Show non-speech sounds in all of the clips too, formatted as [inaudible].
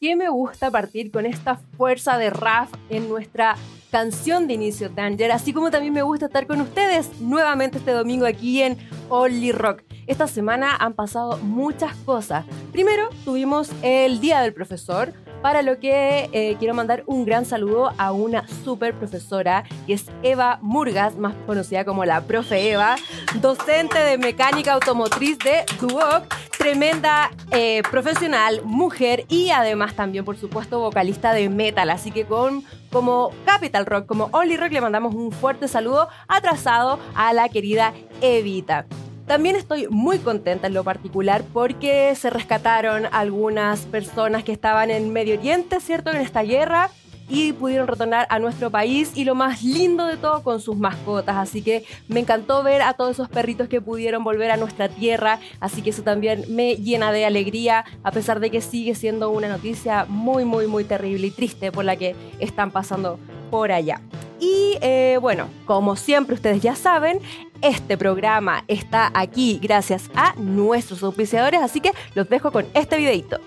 ¿Qué me gusta partir con esta fuerza de Raf en nuestra canción de inicio Danger, así como también me gusta estar con ustedes nuevamente este domingo aquí en Only Rock. Esta semana han pasado muchas cosas. Primero tuvimos el Día del Profesor, para lo que eh, quiero mandar un gran saludo a una super profesora que es Eva Murgas, más conocida como la profe Eva, docente de mecánica automotriz de Duoc, tremenda eh, profesional, mujer y además también, por supuesto, vocalista de metal. Así que con como Capital Rock, como Only Rock, le mandamos un fuerte saludo atrasado a la querida Evita. También estoy muy contenta en lo particular porque se rescataron algunas personas que estaban en Medio Oriente, ¿cierto? En esta guerra y pudieron retornar a nuestro país y lo más lindo de todo con sus mascotas. Así que me encantó ver a todos esos perritos que pudieron volver a nuestra tierra. Así que eso también me llena de alegría, a pesar de que sigue siendo una noticia muy, muy, muy terrible y triste por la que están pasando por allá. Y eh, bueno, como siempre ustedes ya saben, este programa está aquí gracias a nuestros auspiciadores, así que los dejo con este videito.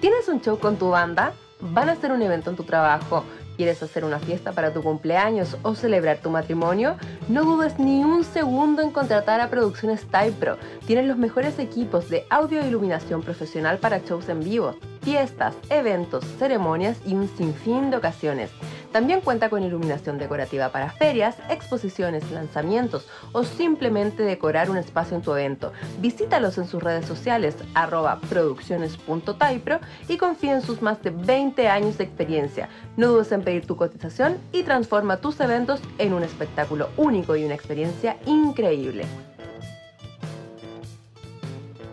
¿Tienes un show con tu banda? ¿Van a hacer un evento en tu trabajo? ¿Quieres hacer una fiesta para tu cumpleaños o celebrar tu matrimonio? No dudes ni un segundo en contratar a Producciones Type Pro. Tienen los mejores equipos de audio e iluminación profesional para shows en vivo, fiestas, eventos, ceremonias y un sinfín de ocasiones. También cuenta con iluminación decorativa para ferias, exposiciones, lanzamientos o simplemente decorar un espacio en tu evento. Visítalos en sus redes sociales arroba producciones.taipro y confía en sus más de 20 años de experiencia. No dudes en pedir tu cotización y transforma tus eventos en un espectáculo único y una experiencia increíble.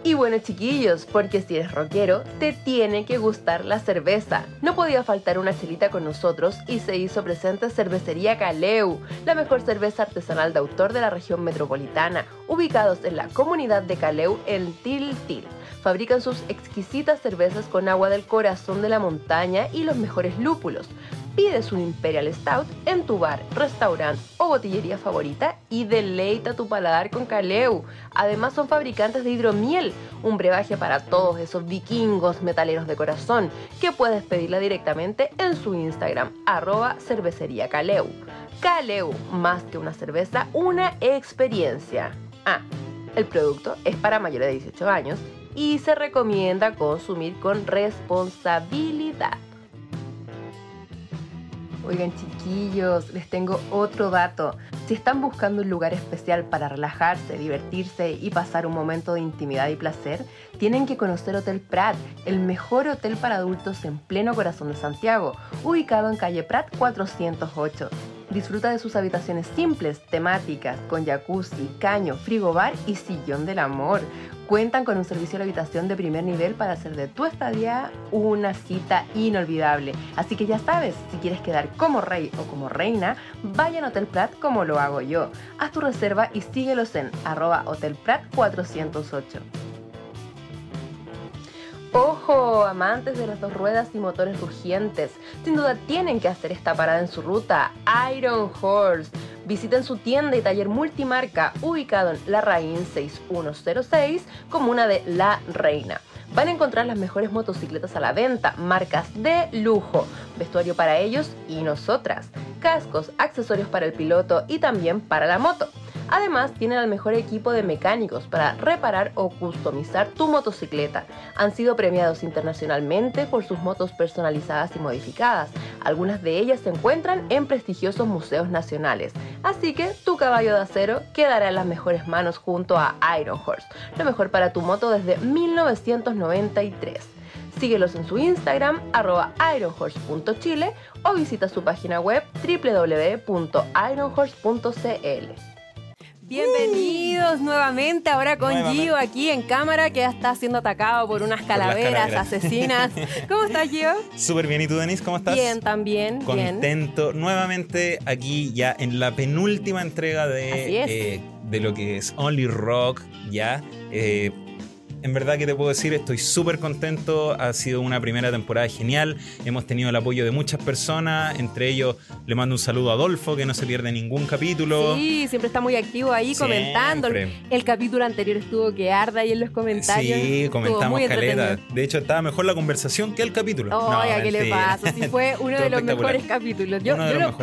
Y bueno chiquillos, porque si eres rockero, te tiene que gustar la cerveza. No podía faltar una chelita con nosotros y se hizo presente Cervecería Caleu, la mejor cerveza artesanal de autor de la región metropolitana, ubicados en la comunidad de Caleu en Tiltil. Fabrican sus exquisitas cervezas con agua del corazón de la montaña y los mejores lúpulos pides un Imperial Stout en tu bar, restaurante o botillería favorita y deleita tu paladar con Caleu. Además son fabricantes de hidromiel, un brebaje para todos esos vikingos metaleros de corazón, que puedes pedirla directamente en su Instagram, arroba cervecería Caleu. Más que una cerveza, una experiencia. Ah, el producto es para mayores de 18 años y se recomienda consumir con responsabilidad. Oigan chiquillos, les tengo otro dato. Si están buscando un lugar especial para relajarse, divertirse y pasar un momento de intimidad y placer, tienen que conocer Hotel Prat, el mejor hotel para adultos en pleno corazón de Santiago, ubicado en calle Prat 408. Disfruta de sus habitaciones simples, temáticas, con jacuzzi, caño, frigobar y sillón del amor. Cuentan con un servicio de habitación de primer nivel para hacer de tu estadía una cita inolvidable. Así que ya sabes, si quieres quedar como rey o como reina, vaya a Hotel Prat como lo hago yo. Haz tu reserva y síguelos en arroba Prat 408 Ojo, amantes de las dos ruedas y motores rugientes, sin duda tienen que hacer esta parada en su ruta, Iron Horse. Visiten su tienda y taller multimarca ubicado en La Raín 6106, comuna de La Reina. Van a encontrar las mejores motocicletas a la venta, marcas de lujo, vestuario para ellos y nosotras, cascos, accesorios para el piloto y también para la moto. Además, tienen el mejor equipo de mecánicos para reparar o customizar tu motocicleta. Han sido premiados internacionalmente por sus motos personalizadas y modificadas. Algunas de ellas se encuentran en prestigiosos museos nacionales. Así que tu caballo de acero quedará en las mejores manos junto a Iron Horse, lo mejor para tu moto desde 1993. Síguelos en su Instagram, arroba ironhorse.chile o visita su página web www.ironhorse.cl. Bienvenidos nuevamente ahora con Gio aquí en cámara que ya está siendo atacado por unas calaveras, asesinas. [laughs] ¿Cómo estás Gio? Súper bien, ¿y tú Denise? ¿Cómo estás? Bien, también. Contento nuevamente aquí ya en la penúltima entrega de, eh, de lo que es Only Rock, ya. Eh, en verdad que te puedo decir, estoy súper contento, ha sido una primera temporada genial, hemos tenido el apoyo de muchas personas, entre ellos le mando un saludo a Adolfo, que no se pierde ningún capítulo. Sí, siempre está muy activo ahí comentando. El capítulo anterior estuvo que arda ahí en los comentarios. Sí, comentamos caleta. De hecho, estaba mejor la conversación que el capítulo. Oye, ¿qué le pasa? Sí, fue [laughs] uno de los mejores capítulos. Yo,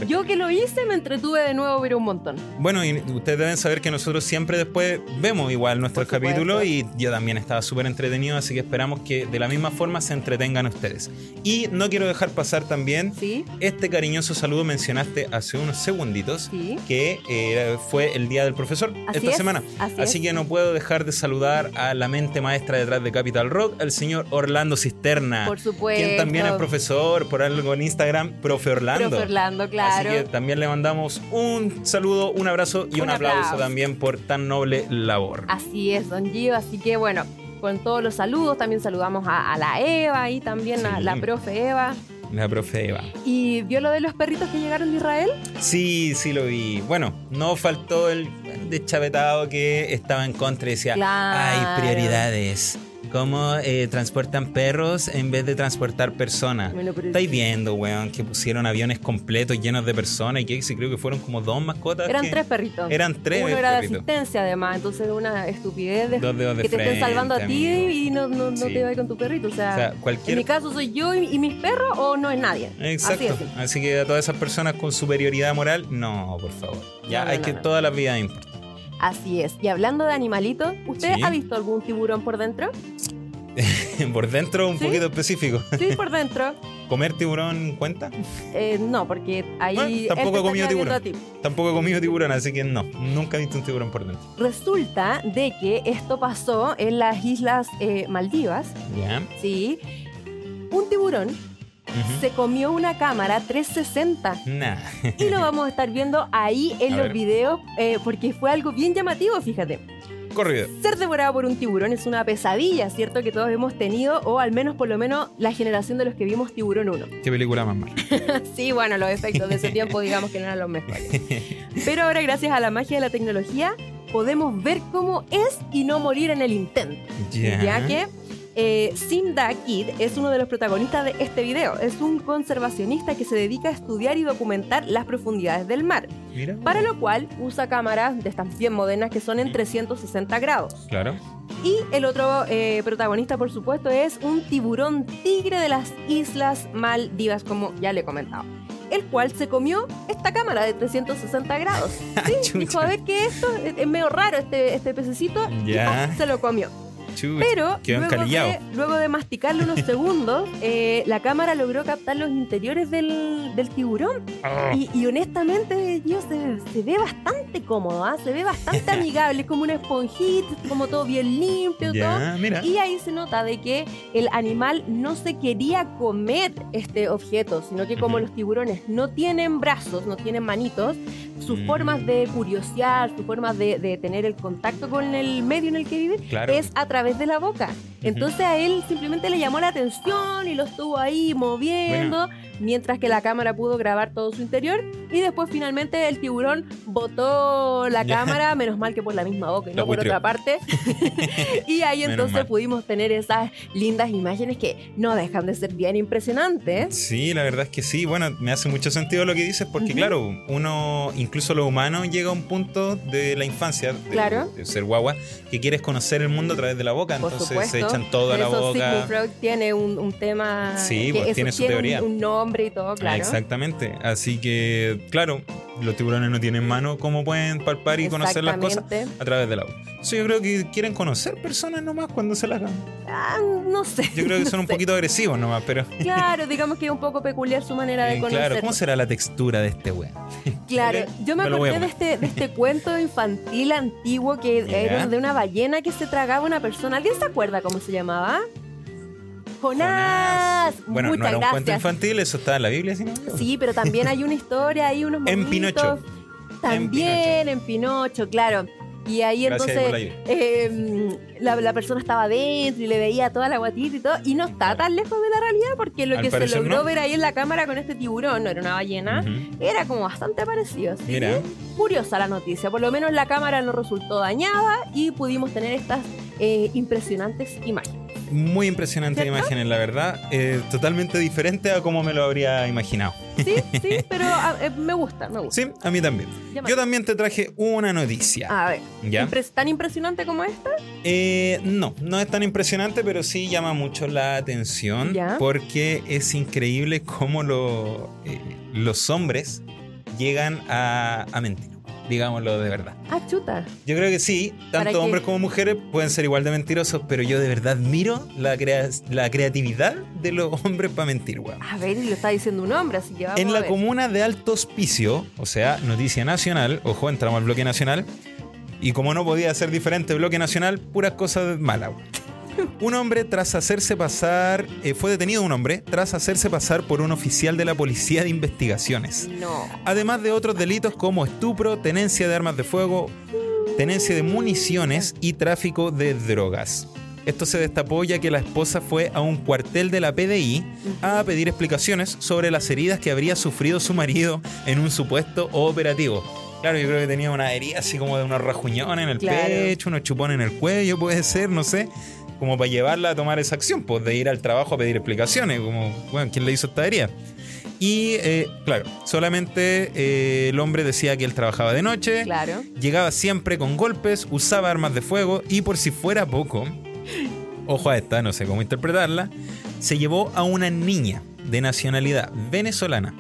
yo, que lo hice me entretuve de nuevo, pero un montón. Bueno, y ustedes deben saber que nosotros siempre después vemos igual nuestros capítulos y yo también estaba estaba súper entretenido, así que esperamos que de la misma forma se entretengan ustedes. Y no quiero dejar pasar también este cariñoso saludo mencionaste hace unos segunditos, que eh, fue el Día del Profesor esta semana. Así, que no puedo dejar de saludar a la mente maestra detrás de Capital Rock, el señor Orlando Cisterna. Por supuesto. Quien también es profesor, por algo en Instagram, Profe Orlando. Profe Orlando, claro. Así que también le mandamos un saludo, un abrazo y un, aplauso. también por tan noble labor. Así es, don Gio. Así que bueno, con todos los saludos. También saludamos a, la Eva y también a la profe Eva. La profe Eva. ¿Y vio lo de los perritos que llegaron de Israel? Sí, sí lo vi. Bueno, no faltó el deschavetado que estaba en contra y decía, hay prioridades cómo eh, transportan perros en vez de transportar personas. Estáis viendo, weón, que pusieron aviones completos llenos de personas y que creo que fueron como dos mascotas. Eran tres perritos. Eran tres. Uno era de asistencia, además, entonces una estupidez de, que te estén salvando a ti y no, no, no te vayas con tu perrito. O sea, en mi caso soy yo y, mis perros o no es nadie. Exacto. Así, que a todas esas personas con superioridad moral, no, por favor. Ya hay que todas las vidas importan. Así es. Y hablando de animalitos, ¿usted ha visto algún tiburón por dentro? [laughs] por dentro, un poquito específico. Sí, por dentro. [laughs] ¿Comer tiburón cuenta? Eh, no, porque ahí. tampoco he comido tiburón. Tampoco he comido tiburón, así que no. Nunca he visto un tiburón por dentro. Resulta de que esto pasó en las Islas eh, Maldivas. Ya. Sí. Un tiburón se comió una cámara 360. Nah. y lo vamos a estar viendo ahí en los videos eh, porque fue algo bien llamativo, fíjate. Corrido. Ser devorado por un tiburón es una pesadilla, ¿cierto? Que todos hemos tenido, o al menos por lo menos la generación de los que vimos Tiburón 1. ¿Qué película más mala? [laughs] sí, bueno, los efectos de ese [laughs] tiempo digamos que no eran los mejores. Pero ahora gracias a la magia de la tecnología podemos ver cómo es y no morir en el intento. Ya que eh, Simda Kid es uno de los protagonistas de este video. Es un conservacionista que se dedica a estudiar y documentar las profundidades del mar. Para lo cual usa cámaras de estas bien modernas que son en 360 grados. Claro. Y el otro eh, protagonista, por supuesto, es un tiburón tigre de las Islas Maldivas, como ya le he comentado. El cual se comió esta cámara de 360 grados. [laughs] Sí, dijo, a ver que esto es medio raro este, este pececito. Ya. Y se lo comió. Pero luego de, masticarlo unos segundos, [laughs] eh, la cámara logró captar los interiores del, tiburón. Ah. Y, honestamente, Dios, se, ve bastante cómodo, ¿ah? se ve bastante [laughs] amigable, como una esponjita, como todo bien limpio. todo. Y ahí se nota de que el animal no se quería comer este objeto, sino que como los tiburones no tienen brazos, no tienen manitos, sus mm. formas de curiosear, sus formas de, tener el contacto con el medio en el que vive, es a través de la boca. Entonces a él simplemente le llamó la atención y lo estuvo ahí moviendo mientras que la cámara pudo grabar todo su interior y después finalmente el tiburón botó la cámara, menos mal que por la misma boca y no por otra parte. [laughs] y ahí entonces pudimos tener esas lindas imágenes que no dejan de ser bien impresionantes. Sí, la verdad es que sí. Bueno, me hace mucho sentido lo que dices porque claro, uno, incluso lo humano, llega a un punto de la infancia, de, ser guagua, que quieres conocer el mundo a través de la boca, entonces se echan todo a la boca. Freud tiene un, tema... Sí, pues, tiene su teoría. un nombre y todo, claro. Exactamente. Así que, claro, los tiburones no tienen mano, ¿cómo pueden palpar y conocer las cosas? A través del agua. Eso yo creo que quieren conocer personas nomás cuando se las hagan. Ah, no sé. Yo creo que son un [laughs] poquito agresivos nomás, pero. [laughs] Claro, digamos que es un poco peculiar su manera de conocer. Claro, ¿cómo será la textura de este weón? [laughs] Claro, yo me acordé de este, de este cuento infantil antiguo que era de una ballena que se tragaba una persona. ¿Alguien se acuerda cómo se llamaba? Jonás. Bueno, Muchas no era un gracias. cuento infantil, eso está en la Biblia, ¿sí? no? Sí, pero también hay una historia, hay unos [laughs] En monitos. Pinocho. También en Pinocho, claro. Y ahí Gracias entonces eh, la, la persona estaba adentro y le veía toda la guatita y todo. Y no está tan lejos de la realidad porque lo Al que se logró no. ver ahí en la cámara con este tiburón, no era una ballena, era como bastante parecido. Así Mira. que curiosa la noticia. Por lo menos la cámara no resultó dañada y pudimos tener estas eh, impresionantes imágenes. Muy impresionante ¿Cierto? imágenes, la verdad. Eh, totalmente diferente a como me lo habría imaginado. Sí, sí, [laughs] pero ah, eh, me gusta, me gusta. Sí, a mí también. Yo también te traje una noticia. A ver, ¿Ya? ¿tan impresionante como esta? Eh, no, no es tan impresionante, pero sí llama mucho la atención Ya. porque es increíble cómo lo, eh, los hombres llegan a, a mentir, digámoslo de verdad. Ah, chuta. Yo creo que sí, ¿Para tanto hombres como mujeres pueden ser igual de mentirosos, pero yo de verdad miro la, crea- la creatividad de los [laughs] hombres para mentir, weón. A ver, y lo está diciendo un hombre, así que vamos En a la ver. comuna de Alto Hospicio, o sea, noticia nacional, ojo, entramos al bloque nacional, y como no podía ser diferente bloque nacional, puras cosas malas. weón. Un hombre tras hacerse pasar, eh, fue detenido un hombre tras hacerse pasar por un oficial de la Policía de Investigaciones. No. Además de otros delitos como estupro, tenencia de armas de fuego, tenencia de municiones y tráfico de drogas. Esto se destapó ya que la esposa fue a un cuartel de la PDI a pedir explicaciones sobre las heridas que habría sufrido su marido en un supuesto operativo. Claro, yo creo que tenía una herida así como de unos rajuñones en el Claro. pecho, unos chupones en el cuello, puede ser, no sé. Como para llevarla a tomar esa acción, pues de ir al trabajo a pedir explicaciones, como, bueno, ¿quién le hizo esta herida? Y, eh, claro, solamente eh, el hombre decía que él trabajaba de noche, Claro. llegaba siempre con golpes, usaba armas de fuego y por si fuera poco, ojo a esta, no sé cómo interpretarla, se llevó a una niña de nacionalidad venezolana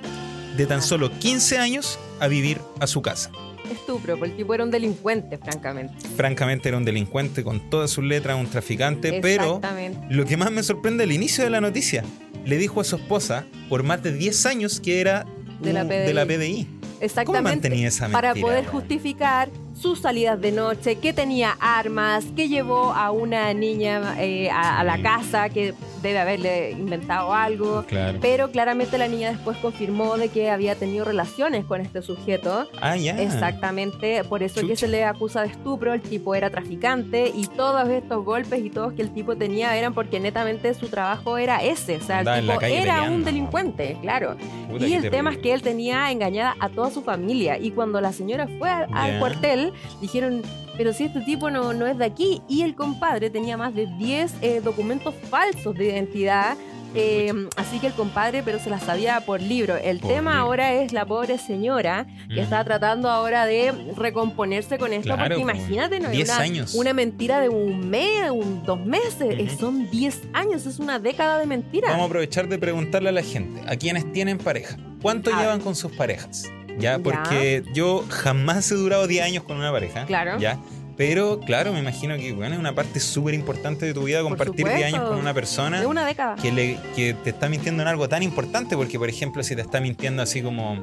de tan solo 15 años a vivir a su casa. Estupro, porque el tipo era un delincuente, francamente. Francamente era un delincuente con todas sus letras, un traficante, pero lo que más me sorprende el inicio de la noticia, le dijo a su esposa por más de 10 años que era De la PDI. de la PDI. Exactamente. mantenía esa Para mentira, poder weón? justificar sus salidas de noche, que tenía armas, que llevó a una niña eh, a, a la Sí. casa, que debe haberle inventado algo. Claro. Pero claramente la niña después confirmó de que había tenido relaciones con este sujeto. Ah, ya. Exactamente, por eso es que se le acusa de estupro, el tipo era traficante y todos estos golpes y todos que el tipo tenía eran porque netamente su trabajo era ese, o sea, Andaba el tipo era peleando. un delincuente, claro. Puta, y el tema es que él tenía engañada a toda su familia y cuando la señora fue al, cuartel dijeron, pero si este tipo no, no es de aquí y el compadre tenía más de 10 eh, documentos falsos de identidad. eh, así que el compadre, pero se las sabía por libro. El Por tema libro. ahora es la pobre señora que está tratando ahora de recomponerse con esto, Claro, porque po, imagínate, no es 10 una, años. una mentira de un mes, un, dos meses, son 10 años, es una década de mentira. Vamos a aprovechar de preguntarle a la gente, a quienes tienen pareja, ¿cuánto A llevan ver. con sus parejas? Ya, Ya. porque yo jamás he durado 10 años con una pareja. Claro. Ya. Pero claro, me imagino que bueno, es una parte súper importante de tu vida compartir 10 años con una persona de una década. que, le, que te está mintiendo en algo tan importante. Porque, por ejemplo, si te está mintiendo así como,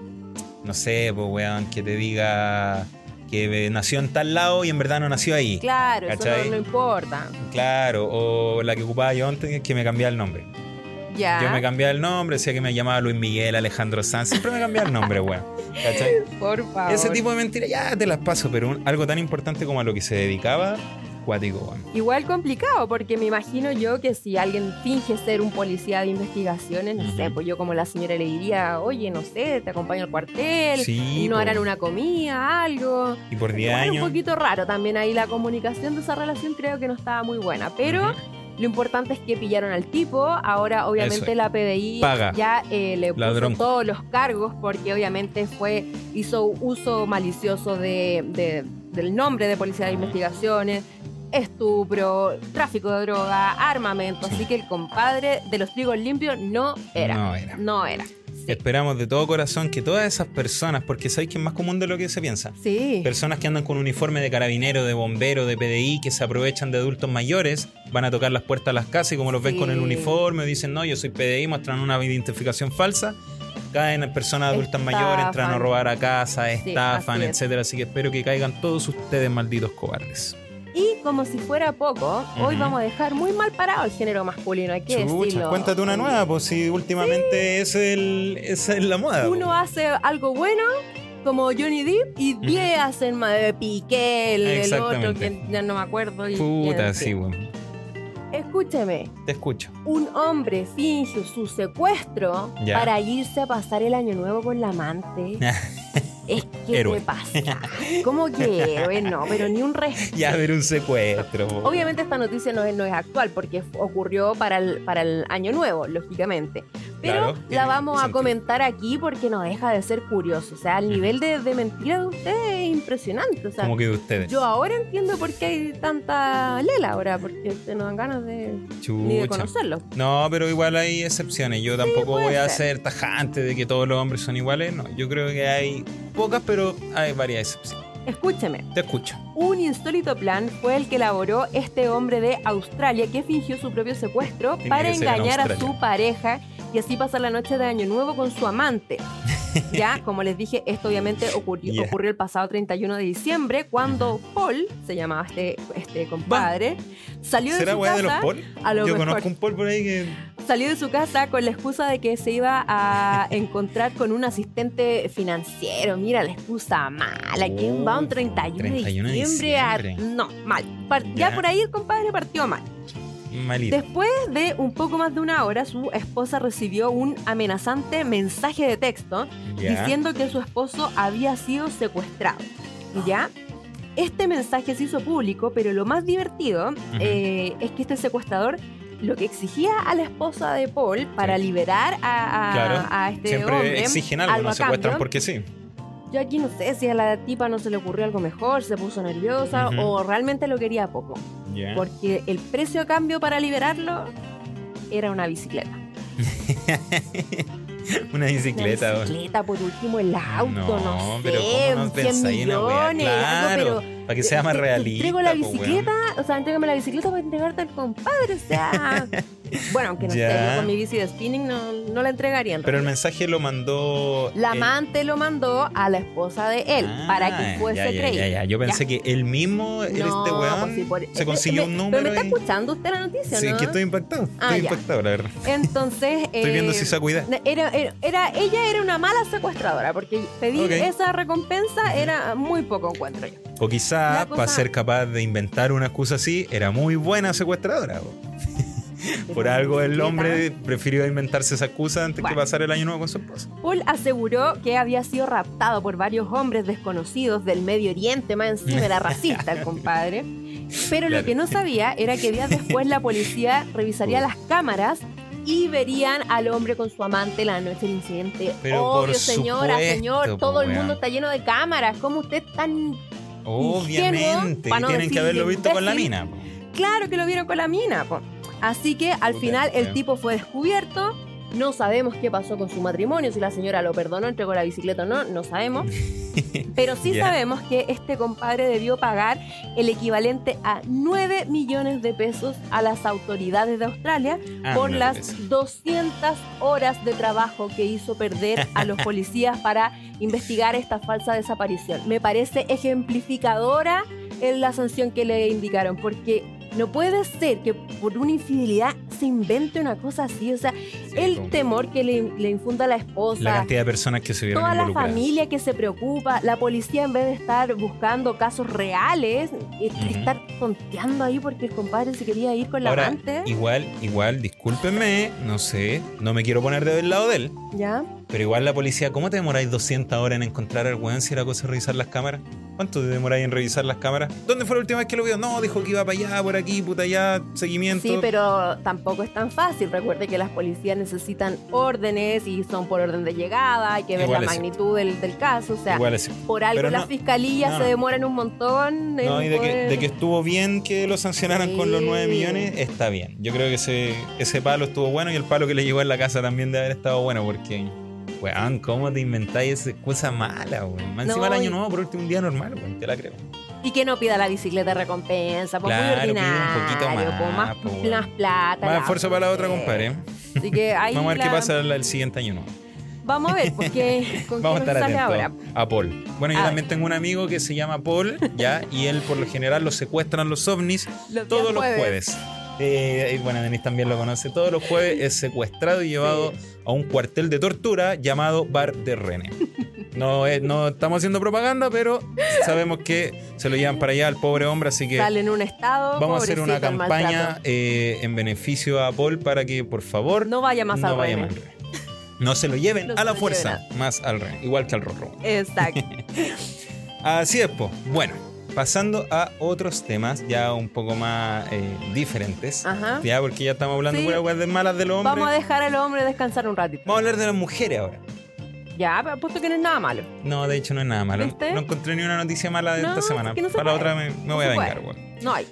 no sé, pues, weón, que te diga que nació en tal lado y en verdad no nació ahí. Claro, eso no, no importa. Claro, o la que ocupaba yo antes, que me cambiaba el nombre. Ya. Yo me cambiaba el nombre, decía que me llamaba Luis Miguel, Alejandro Sanz, siempre me cambiaba el nombre, weón. ¿Cachai? Por favor. Ese tipo de mentiras ya te las paso, pero un- algo tan importante como a lo que se dedicaba, cuático, weón. Igual complicado, porque me imagino yo que si alguien finge ser un policía de investigaciones, no sé, Ujú. pues yo como la señora le diría, oye, no sé, te acompaño al cuartel, Sí, y no po. harán una comida, algo. Y por 10 Igual años. un poquito raro también ahí la comunicación de esa relación creo que no estaba muy buena, pero... Ujú. Lo importante es que pillaron al tipo. Ahora, obviamente, es. la PDI Paga. ya eh, le puso Ladrón. todos los cargos porque, obviamente, fue hizo uso malicioso de, de- del nombre de Policía de Investigaciones, estupro, tráfico de droga, armamento. Sí. Así que el compadre de los trigos limpios no era. No era. No era. Sí. Esperamos de todo corazón que todas esas personas, porque sabéis que es más común de lo que se piensa. Sí. Personas que andan con uniforme de carabinero, de bombero, de PDI, que se aprovechan de adultos mayores, van a tocar las puertas de las casas y como los ven Sí. con el uniforme, dicen, no, yo soy PDI, muestran una identificación falsa, caen personas adultas mayores, entran a robar a casa, Sí, estafan, es. etcétera. Así que espero que caigan todos ustedes malditos cobardes. Y como si fuera poco, hoy vamos a dejar muy mal parado el género masculino, hay que Chucha, decirlo. cuéntate una nueva, pues si últimamente es el, es la moda. Uno po. hace algo bueno, como Johnny Depp, y 10 hacen más de Piqué, el, el otro, que ya no me acuerdo. y- Puta, sí, fin. weón. Escúcheme, Te escucho. un hombre finge su secuestro Ya. para irse a pasar el año nuevo con la amante. [laughs] Es que Héroe. te pasa. ¿Cómo que héroe? No, pero ni un respeto. Ya ver un secuestro. Obviamente esta noticia no es, no es actual porque ocurrió para el, para el año nuevo, lógicamente. Pero Claro, la vamos a sentido. comentar aquí porque no deja de ser curioso. O sea, el nivel de, de mentira de usted es impresionante. O sea, Como que de ustedes. yo ahora entiendo por qué hay tanta lela ahora, porque usted no dan ganas de, ni de conocerlo. No, pero igual hay excepciones. Yo tampoco voy a ser. ser tajante de que todos los hombres son iguales. No, yo creo que hay pocas, pero hay varias excepciones. Escúcheme, Te escucho. un insólito plan fue el que elaboró este hombre de Australia que fingió su propio secuestro para en engañar a su pareja y así pasar la noche de Año Nuevo con su amante. Ya, [laughs] como les dije, esto obviamente ocurrió, ocurrió el pasado 31 de diciembre cuando Paul, se llamaba este, este compadre, salió de ¿Será su weá de los casa. Paul? a lo Yo mejor. conozco un Paul por ahí que. Salió de su casa con la excusa de que se iba a encontrar con un asistente financiero. Mira, la excusa mala. ¿Quién va un 31, 31 de de diciembre? a- diciembre. No, mal. Ya Ya. por ahí el compadre partió mal. Malito. Después de un poco más de una hora, su esposa recibió un amenazante mensaje de texto diciendo que su esposo había sido secuestrado. ¿Ya? Este mensaje se hizo público, pero lo más divertido eh, es que este secuestrador lo que exigía a la esposa de Paul para Sí. liberar a, a- Claro. a este Siempre hombre. exigen algo, no a secuestran porque sí. Yo aquí no sé si a la tipa no se le ocurrió algo mejor, se puso nerviosa o realmente lo quería poco. Porque el precio a cambio para liberarlo era una bicicleta. [laughs] Una bicicleta. Una bicicleta, por último, el auto, no, sé, pero ¿cómo no 100 pensáis en una weá? millones, algo, pero para que sea más realista. Entrego la po, bicicleta, o sea, entrégame la bicicleta para entregarte al compadre, o sea. [laughs] bueno, aunque no yo con mi bici de spinning no, no la entregaría en Pero el mensaje lo mandó. La él. amante lo mandó a la esposa de él para que Ah, fuese ya, ya, creíble. ya, ya. Yo pensé que él mismo, él, No, este weón, pues sí, por- se consiguió eh, un me- número. Pero me está y- escuchando usted la noticia, Sí, ¿no? que estoy impactado. Ah, estoy ya. impactado, la verdad. Entonces. [laughs] Estoy viendo eh, si se cuida. Era, era, era- ella era una mala secuestradora, porque pedir Ok. esa recompensa era muy poco encuentro yo. O quizá, para ser capaz de inventar una excusa así, era muy buena secuestradora. po. [laughs] Por algo el hombre prefirió inventarse esa excusa antes que pasar el año nuevo con su esposa. Paul aseguró que había sido raptado por varios hombres desconocidos del Medio Oriente, más encima era racista el [laughs] compadre. Pero lo que no sabía era que días después la policía revisaría las cámaras y verían al hombre con su amante la noche del incidente. Pero Obvio, señora, supuesto, señor, todo el mundo está lleno de cámaras. ¿Cómo usted es tan Obviamente. no tienen que haberlo visto con la mina. po. claro que lo vieron con la mina? po. Así que al Puta, final el tipo fue descubierto. No sabemos qué pasó con su matrimonio, si la señora lo perdonó, entregó la bicicleta o no, no sabemos. [laughs] Pero sí sabemos que este compadre debió pagar el equivalente a 9 millones de pesos a las autoridades de Australia Ah, por no, las eso. 200 horas de trabajo que hizo perder a los [laughs] policías para investigar esta falsa desaparición. Me parece ejemplificadora en la sanción que le indicaron, porque no puede ser que por una infidelidad se invente una cosa así. O sea, Sí, el temor que le, le infunda a la esposa, La cantidad de personas que se vieron toda la familia que se preocupa, la policía en vez de estar buscando casos reales, eh, estar tonteando ahí porque el compadre se quería ir con la Ahora, amante. igual, igual, discúlpenme, no sé, no me quiero poner del lado de él, ¿Ya? pero igual la policía, ¿cómo te demoráis 200 horas en encontrar al weón si la cosa revisar las cámaras? ¿Cuánto te demoráis en revisar las cámaras? ¿Dónde fue la última vez que lo vio? No, dijo que iba para allá, por aquí, puta allá, seguimiento. Sí, pero tampoco es tan fácil. Recuerde que las policías necesitan órdenes y son por orden de llegada, hay que ver Igual la magnitud del, del caso. O sea, por algo pero las no- fiscalías no, se demoran un montón. No, y de que, poder- de que estuvo bien que lo sancionaran con los 9 Sí. millones, está bien. Yo creo que ese, ese palo estuvo bueno y el palo que le llegó en la casa también debe haber estado bueno porque, weón, ¿cómo te inventáis esa cosa mala, weón? Más No, encima el año y- nuevo por último un día normal, weón, te la creo. Y que no pida la bicicleta de recompensa, pues Claro, muy pide un ordinario, poquito más, pues, más, po, weón. más plata. Más esfuerzo para la otra, compadre. Así que [laughs] ahí Vamos a ver qué la- pasa el, siguiente año nuevo. Vamos a ver, porque [laughs] con Vamos a qué estar sale atentos ahora. a Paul. Bueno, yo A también tengo un amigo que se llama Paul, ¿ya? Y él por lo general lo secuestran los ovnis Los todos los jueves. jueves. Eh, y bueno, Denis también lo conoce. Todos los jueves es secuestrado y llevado a un cuartel de tortura llamado Bar de René. No, es- no estamos haciendo propaganda, pero sabemos que se lo llevan para allá al pobre hombre, así que Sale en un estado. vamos a hacer una campaña eh, en beneficio a Paul para que por favor No vaya más no vaya René. más. No se lo lleven No a la fuerza, más al René, igual que al Rorro. Exacto. [laughs] Así es, po. Bueno, pasando a otros temas ya un poco más eh, diferentes. Ajá. Ya, porque ya estamos hablando Sí. puras de malas de los hombres. Vamos a dejar al hombre descansar un ratito. Vamos a hablar de las mujeres ahora. Ya, pero apuesto que no es nada malo. No, de hecho no es nada malo. ¿Viste? No encontré ni una noticia mala de No, esta semana. es que no se Para la otra me, me No voy a vengar, weón. No hay.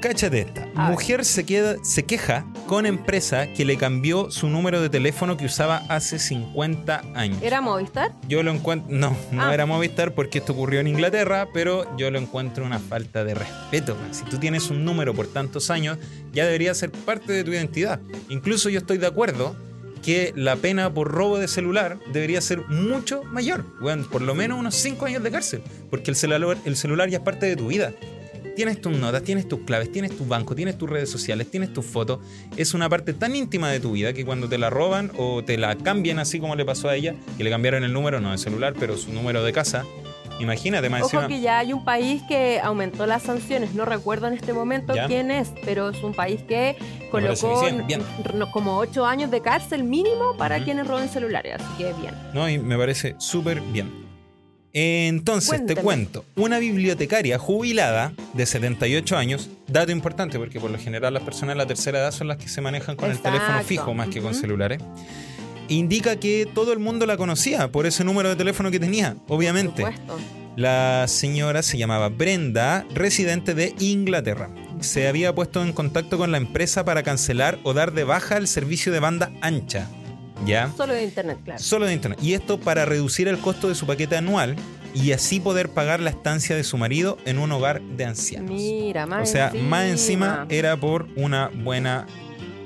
Cáchate esta. A. Mujer se, queda, se queja con empresa que le cambió su número de teléfono que usaba hace 50 años. ¿Era Movistar? Yo lo encuentro. No, no Ah. era Movistar porque esto ocurrió en Inglaterra, pero yo lo encuentro una falta de respeto. Si tú tienes un número por tantos años, ya debería ser parte de tu identidad. Incluso yo estoy de acuerdo que la pena por robo de celular debería ser mucho mayor. Bueno, por lo menos unos 5 años de cárcel. Porque el celular, el celular ya es parte de tu vida. Tienes tus notas, tienes tus claves, tienes tu banco, tienes tus redes sociales, tienes tus fotos. Es una parte tan íntima de tu vida que cuando te la roban o te la cambian así como le pasó a ella, que le cambiaron el número, no de celular, pero su número de casa, imagínate, más Ojo encima- que ya hay un país que aumentó las sanciones. No recuerdo en este momento Ya. quién es, pero es un país que colocó como ocho años de cárcel mínimo para quienes roben celulares. Así que bien. No, y me parece súper bien. Entonces, te cuento. Una bibliotecaria jubilada de 78 años, dato importante porque por lo general las personas de la tercera edad son las que se manejan con el teléfono fijo más que con celulares, indica que todo el mundo la conocía por ese número de teléfono que tenía, obviamente. La señora se llamaba Brenda, residente de Inglaterra. Se había puesto en contacto con la empresa para cancelar o dar de baja el servicio de banda ancha. ¿Ya? Solo de internet, claro. Solo de internet. Y esto para reducir el costo de su paquete anual y así poder pagar la estancia de su marido en un hogar de ancianos. Mira, más o sea, más encima era por una buena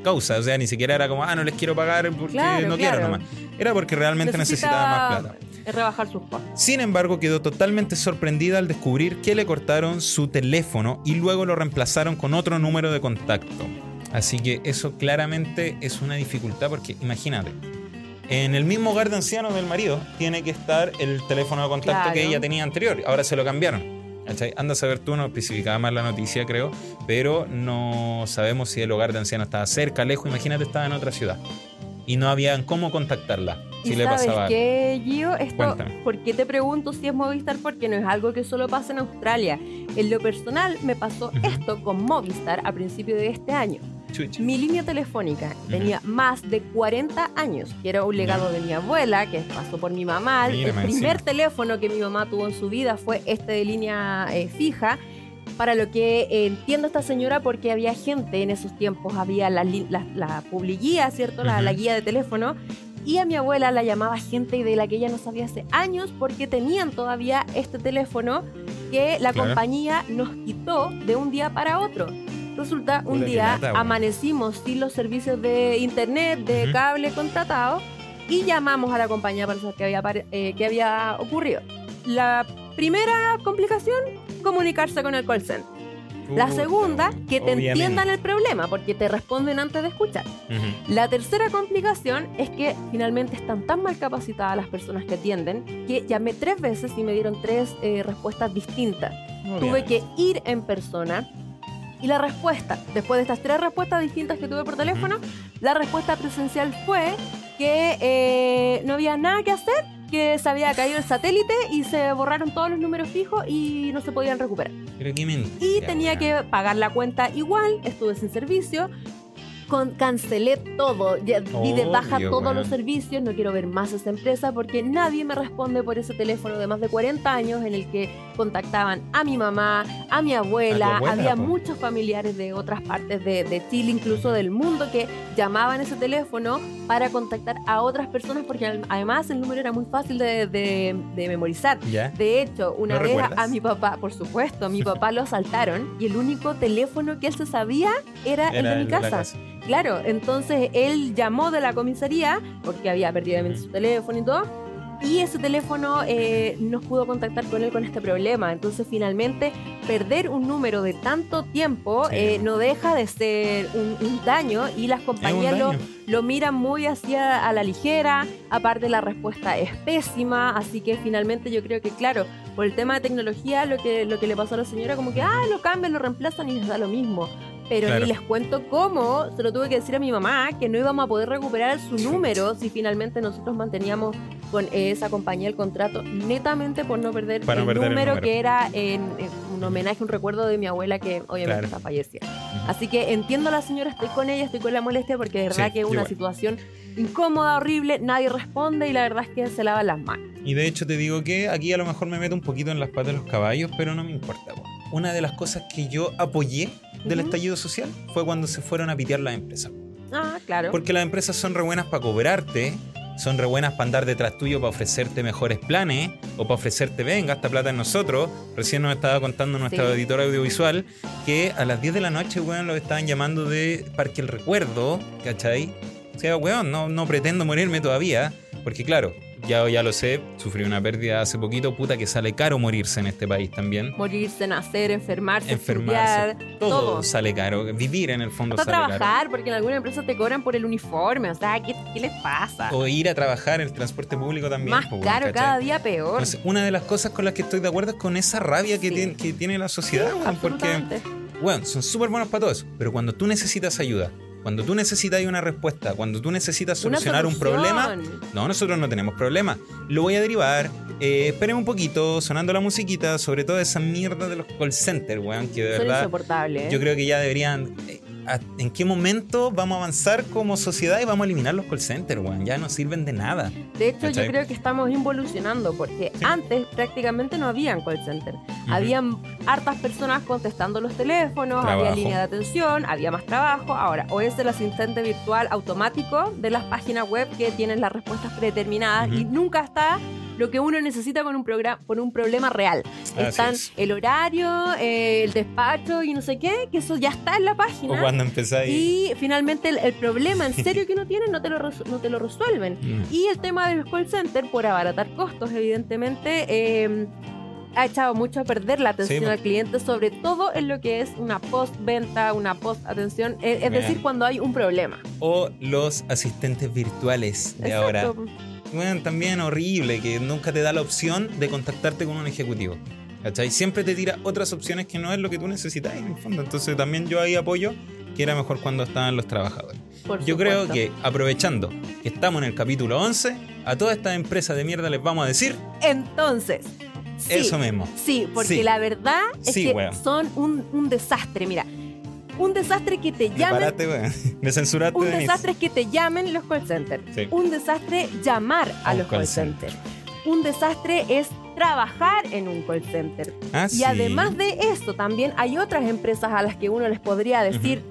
causa. O sea, ni siquiera era como, ah, no les quiero pagar porque Claro, no claro. quiero nomás. Era porque realmente necesitaba más plata. eh, rebajar sus costos. Sin embargo, quedó totalmente sorprendida al descubrir que le cortaron su teléfono y luego lo reemplazaron con otro número de contacto. Así que eso claramente es una dificultad porque imagínate, en el mismo hogar de ancianos del marido tiene que estar el teléfono de contacto Claro. que ella tenía anterior. Ahora se lo cambiaron. ¿cachai? Anda a saber tú, no especificaba más la noticia, creo, pero no sabemos si el hogar de ancianos estaba cerca, lejos. Imagínate, estaba en otra ciudad y no había cómo contactarla ¿Y le sabes pasaba qué, Gio? Esto, Cuéntame. ¿Por qué te pregunto si es Movistar? Porque no es algo que solo pasa en Australia. En lo personal, me pasó Ujú. esto con Movistar a principio de este año. Chuch. Mi línea telefónica tenía más de 40 años, que era un legado de mi abuela, que pasó por mi mamá. Mira, el primer encima. teléfono que mi mamá tuvo en su vida fue este de línea eh, fija. Para lo que eh, entiendo esta señora, porque había gente en esos tiempos, había la, la, la publiguía, ¿cierto? La, Ujú. la guía de teléfono. Y a mi abuela la llamaba gente de la que ella no sabía hace años porque tenían todavía este teléfono que la Claro. compañía nos quitó de un día para otro. Resulta, un día amanecimos sin los servicios de internet, de Ujú. cable contratado y llamamos a la compañía para saber qué había, eh, qué había ocurrido. La primera complicación, comunicarse con el call center. La segunda, que te Obviamente. entiendan el problema porque te responden antes de escuchar. La tercera complicación es que finalmente están tan mal capacitadas las personas que atienden que llamé tres veces y me dieron tres eh, respuestas distintas. Tuve que ir en persona y la respuesta, después de estas tres respuestas distintas que tuve por teléfono, la respuesta presencial fue que eh, no había nada que hacer, que se había caído el satélite y se borraron todos los números fijos y no se podían recuperar. Pero qué mentira, Y tenía que pagar la cuenta igual, estuve sin servicio. Con, cancelé todo, ya di de baja Obvio, todos los servicios, no quiero ver más esa empresa porque nadie me responde por ese teléfono de más de 40 años en el que contactaban a mi mamá, a mi abuela, A tu abuela, había muchos familiares de otras partes de, de Chile, incluso del mundo, que llamaban ese teléfono para contactar a otras personas porque además el número era muy fácil de, de- de memorizar. De hecho, una ¿Lo vez a- recuerdas? a mi papá, por supuesto, a mi [laughs] papá lo asaltaron y el único teléfono que él se sabía era, el de mi casa. Claro, entonces él llamó de la comisaría porque había perdido su teléfono y todo y ese teléfono eh, nos pudo contactar con él con este problema. Entonces, finalmente, perder un número de tanto tiempo eh, no deja de ser un, daño y las compañías lo, lo, miran muy hacia a la ligera. Aparte, la respuesta es pésima. Así que finalmente, yo creo que, claro, por el tema de tecnología, lo que, lo que le pasó a la señora, como que, ah, lo cambian, lo reemplazan y les da lo mismo pero ni les cuento cómo se lo tuve que decir a mi mamá que no íbamos a poder recuperar su número si finalmente nosotros manteníamos con esa compañía el contrato netamente por no perder, el, número que era en, un homenaje, un recuerdo de mi abuela que obviamente está fallecida. Así que entiendo a la señora, estoy con ella, estoy con la molestia porque de verdad que es una situación incómoda, horrible, nadie responde y la verdad es que se lavan las manos. Y de hecho te digo que aquí a lo mejor me meto un poquito en las patas de los caballos, pero no me importa. Una de las cosas que yo apoyé del estallido social fue cuando se fueron a pitear las empresas. Ah, claro. Porque las empresas son re buenas para cobrarte, son re buenas para andar detrás tuyo, para ofrecerte mejores planes o para ofrecerte, venga, esta plata en nosotros. Recién nos estaba contando nuestra editora audiovisual que a las 10 de la noche, weón, lo estaban llamando de Parque el Recuerdo, ¿cachai? O sea, weón, no, no pretendo morirme todavía, porque claro, ya, ya lo sé, sufrí una pérdida hace poquito, puta que sale caro morirse en este país también. Morirse, nacer, enfermarse, enfermarse, todo, sale caro, vivir en el fondo Hasta sale trabajar, porque en alguna empresa te cobran por el uniforme, o sea, ¿qué, qué les pasa? O ir a trabajar en el transporte público también. Más caro, cada día peor. una de las cosas con las que estoy de acuerdo es con esa rabia que, tiene, que tiene la sociedad, porque, bueno, son súper buenos para todo eso, pero cuando tú necesitas ayuda, cuando tú necesitas una respuesta, cuando tú necesitas solucionar un problema, no, nosotros no tenemos problema. Lo voy a derivar. Eh, esperen un poquito, sonando la musiquita, sobre todo esa mierda de los call centers, weón, que de verdad. Insoportable, Yo creo que ya deberían. Eh, en qué momento vamos a avanzar como sociedad y vamos a eliminar los call centers, weón. Ya no sirven de nada. De hecho, yo creo que estamos involucionando porque antes prácticamente no habían call centers. Habían hartas personas contestando los teléfonos, había línea de atención, había más trabajo. Ahora, o es el asistente virtual automático de las páginas web que tienen las respuestas predeterminadas y nunca está lo que uno necesita con un, programa, con un problema real. Están el horario, eh, el despacho y no sé qué, que eso ya está en la página. O cuando empezáis. Y finalmente el, problema en serio que uno tiene no te lo, no te lo resuelven. [laughs] Mm. Y el tema del call center, por abaratar costos, evidentemente, em, ha echado mucho a perder la atención al cliente, sobre todo en lo que es una post-venta, una post-atención, eh, es, decir, cuando hay un problema. O los asistentes virtuales de ahora bueno, también horrible, que nunca te da la opción de contactarte con un ejecutivo. ¿Cachai? Siempre te tira otras opciones que no es lo que tú necesitas en el fondo. Entonces también yo ahí apoyo que era mejor cuando estaban los trabajadores. yo creo que aprovechando que estamos en el capítulo 11, a todas estas empresas de mierda les vamos a decir... Entonces... eso mismo. Sí, porque la verdad es que son un, un desastre. Mira, un desastre que te llamen. [laughs] Me censuraste. Un desastre es que te llamen los call centers. Un desastre llamar a, los call, centers. Un desastre es trabajar en un call center. Ah, y además de esto, también hay otras empresas a las que uno les podría decir.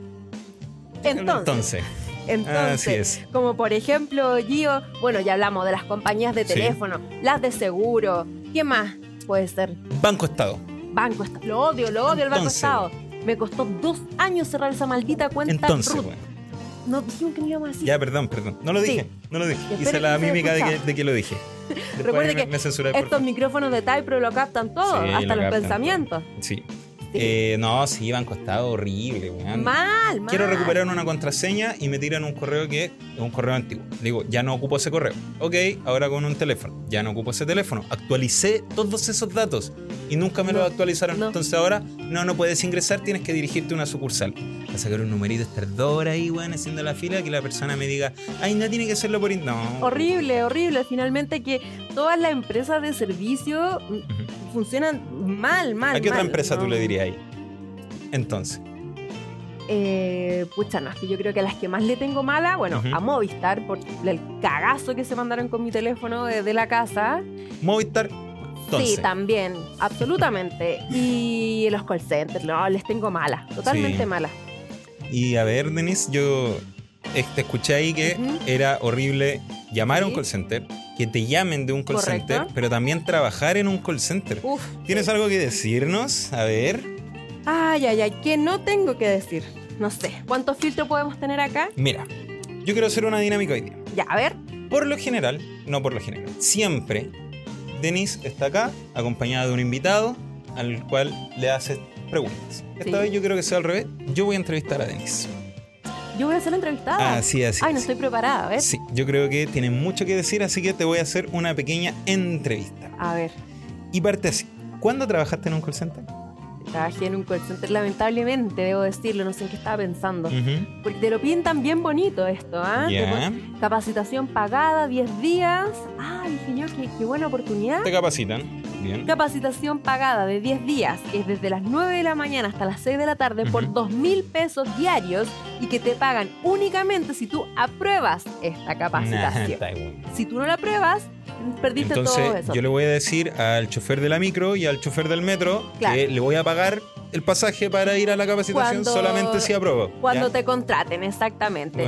Entonces. Entonces. [laughs] como por ejemplo, Gio, bueno, ya hablamos de las compañías de teléfono, las de seguro. ¿Qué más puede ser? Banco Estado. Banco Estado. Lo odio, lo odio el Banco Estado me costó dos años cerrar esa maldita cuenta. Entonces, Bueno. No dijimos que no íbamos a decir. Ya, perdón, perdón. No lo dije, no lo dije. Hice la mímica de que, lo dije. [laughs] Recuerde que estos micrófonos de Typro lo captan todo, hasta los pensamientos. Sí. Eh, no, sí, iban costado horrible, weón. Mal, mal. Quiero recuperar una contraseña y me tiran un correo que es un correo antiguo. Digo, ya no ocupo ese correo. Ok, ahora con un teléfono. Ya no ocupo ese teléfono. Actualicé todos esos datos y nunca me lo actualizaron. Entonces ahora, no, no puedes ingresar, tienes que dirigirte a una sucursal. A sacar un numerito, estar dos ahí, weón, haciendo la fila, que la persona me diga, ay, no tiene que hacerlo por... No. Horrible, horrible. Finalmente que todas las empresas de servicio funcionan mal, mal. ¿A qué otra empresa tú le dirías ahí? Entonces. Eh, pucha, no, es que yo creo que a las que más le tengo mala, bueno, a Movistar, por el cagazo que se mandaron con mi teléfono desde la casa. Movistar, Sí, también, absolutamente. y los call centers, no, les tengo mala, totalmente mala. Y a ver, Denise, yo te escuché ahí que era horrible llamar a un call center, que te llamen de un call center, pero también trabajar en un call center. ¿Tienes algo que decirnos? A ver. Ay, ay, ay, que no tengo que decir. no sé, ¿cuántos filtros podemos tener acá? Mira, yo quiero hacer una dinámica hoy día. Ya, a ver. Por lo general, no por lo general, siempre Denise está acá acompañada de un invitado al cual le hace preguntas. Esta vez yo creo que sea al revés. Yo voy a entrevistar a Denise. Yo voy a ser entrevistada. Así, así. Ay, no estoy preparada, ¿ves? Sí, yo creo que tiene mucho que decir, así que te voy a hacer una pequeña entrevista. A ver. Y parte así. ¿Cuándo trabajaste en un call center? Trabajé en un call center, lamentablemente, debo decirlo, no sé en qué estaba pensando. Porque te lo pintan bien bonito esto, ¿ah? Capacitación pagada, 10 días. Ah, dije yo, qué, qué buena oportunidad. Te capacitan. Bien. Capacitación pagada de 10 días, que es desde las 9 de la mañana hasta las 6 de la tarde, por 2 mil pesos diarios y que te pagan únicamente si tú apruebas esta capacitación. si tú no la apruebas, perdiste todo eso. Yo le voy a decir al chofer de la micro y al chofer del metro que le voy a pagar el pasaje para ir a la capacitación solamente si apruebo. Cuando te contraten, exactamente.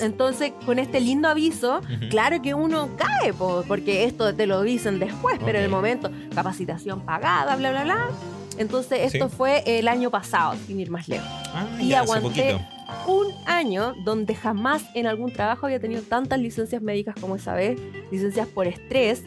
Entonces, con este lindo aviso, claro que uno cae, porque esto te lo dicen después, pero en el momento, capacitación pagada, bla, bla, bla. Entonces, esto fue el año pasado, sin ir más lejos. Ah, y aguanté un año donde jamás en algún trabajo había tenido tantas licencias médicas como esa vez, licencias por estrés,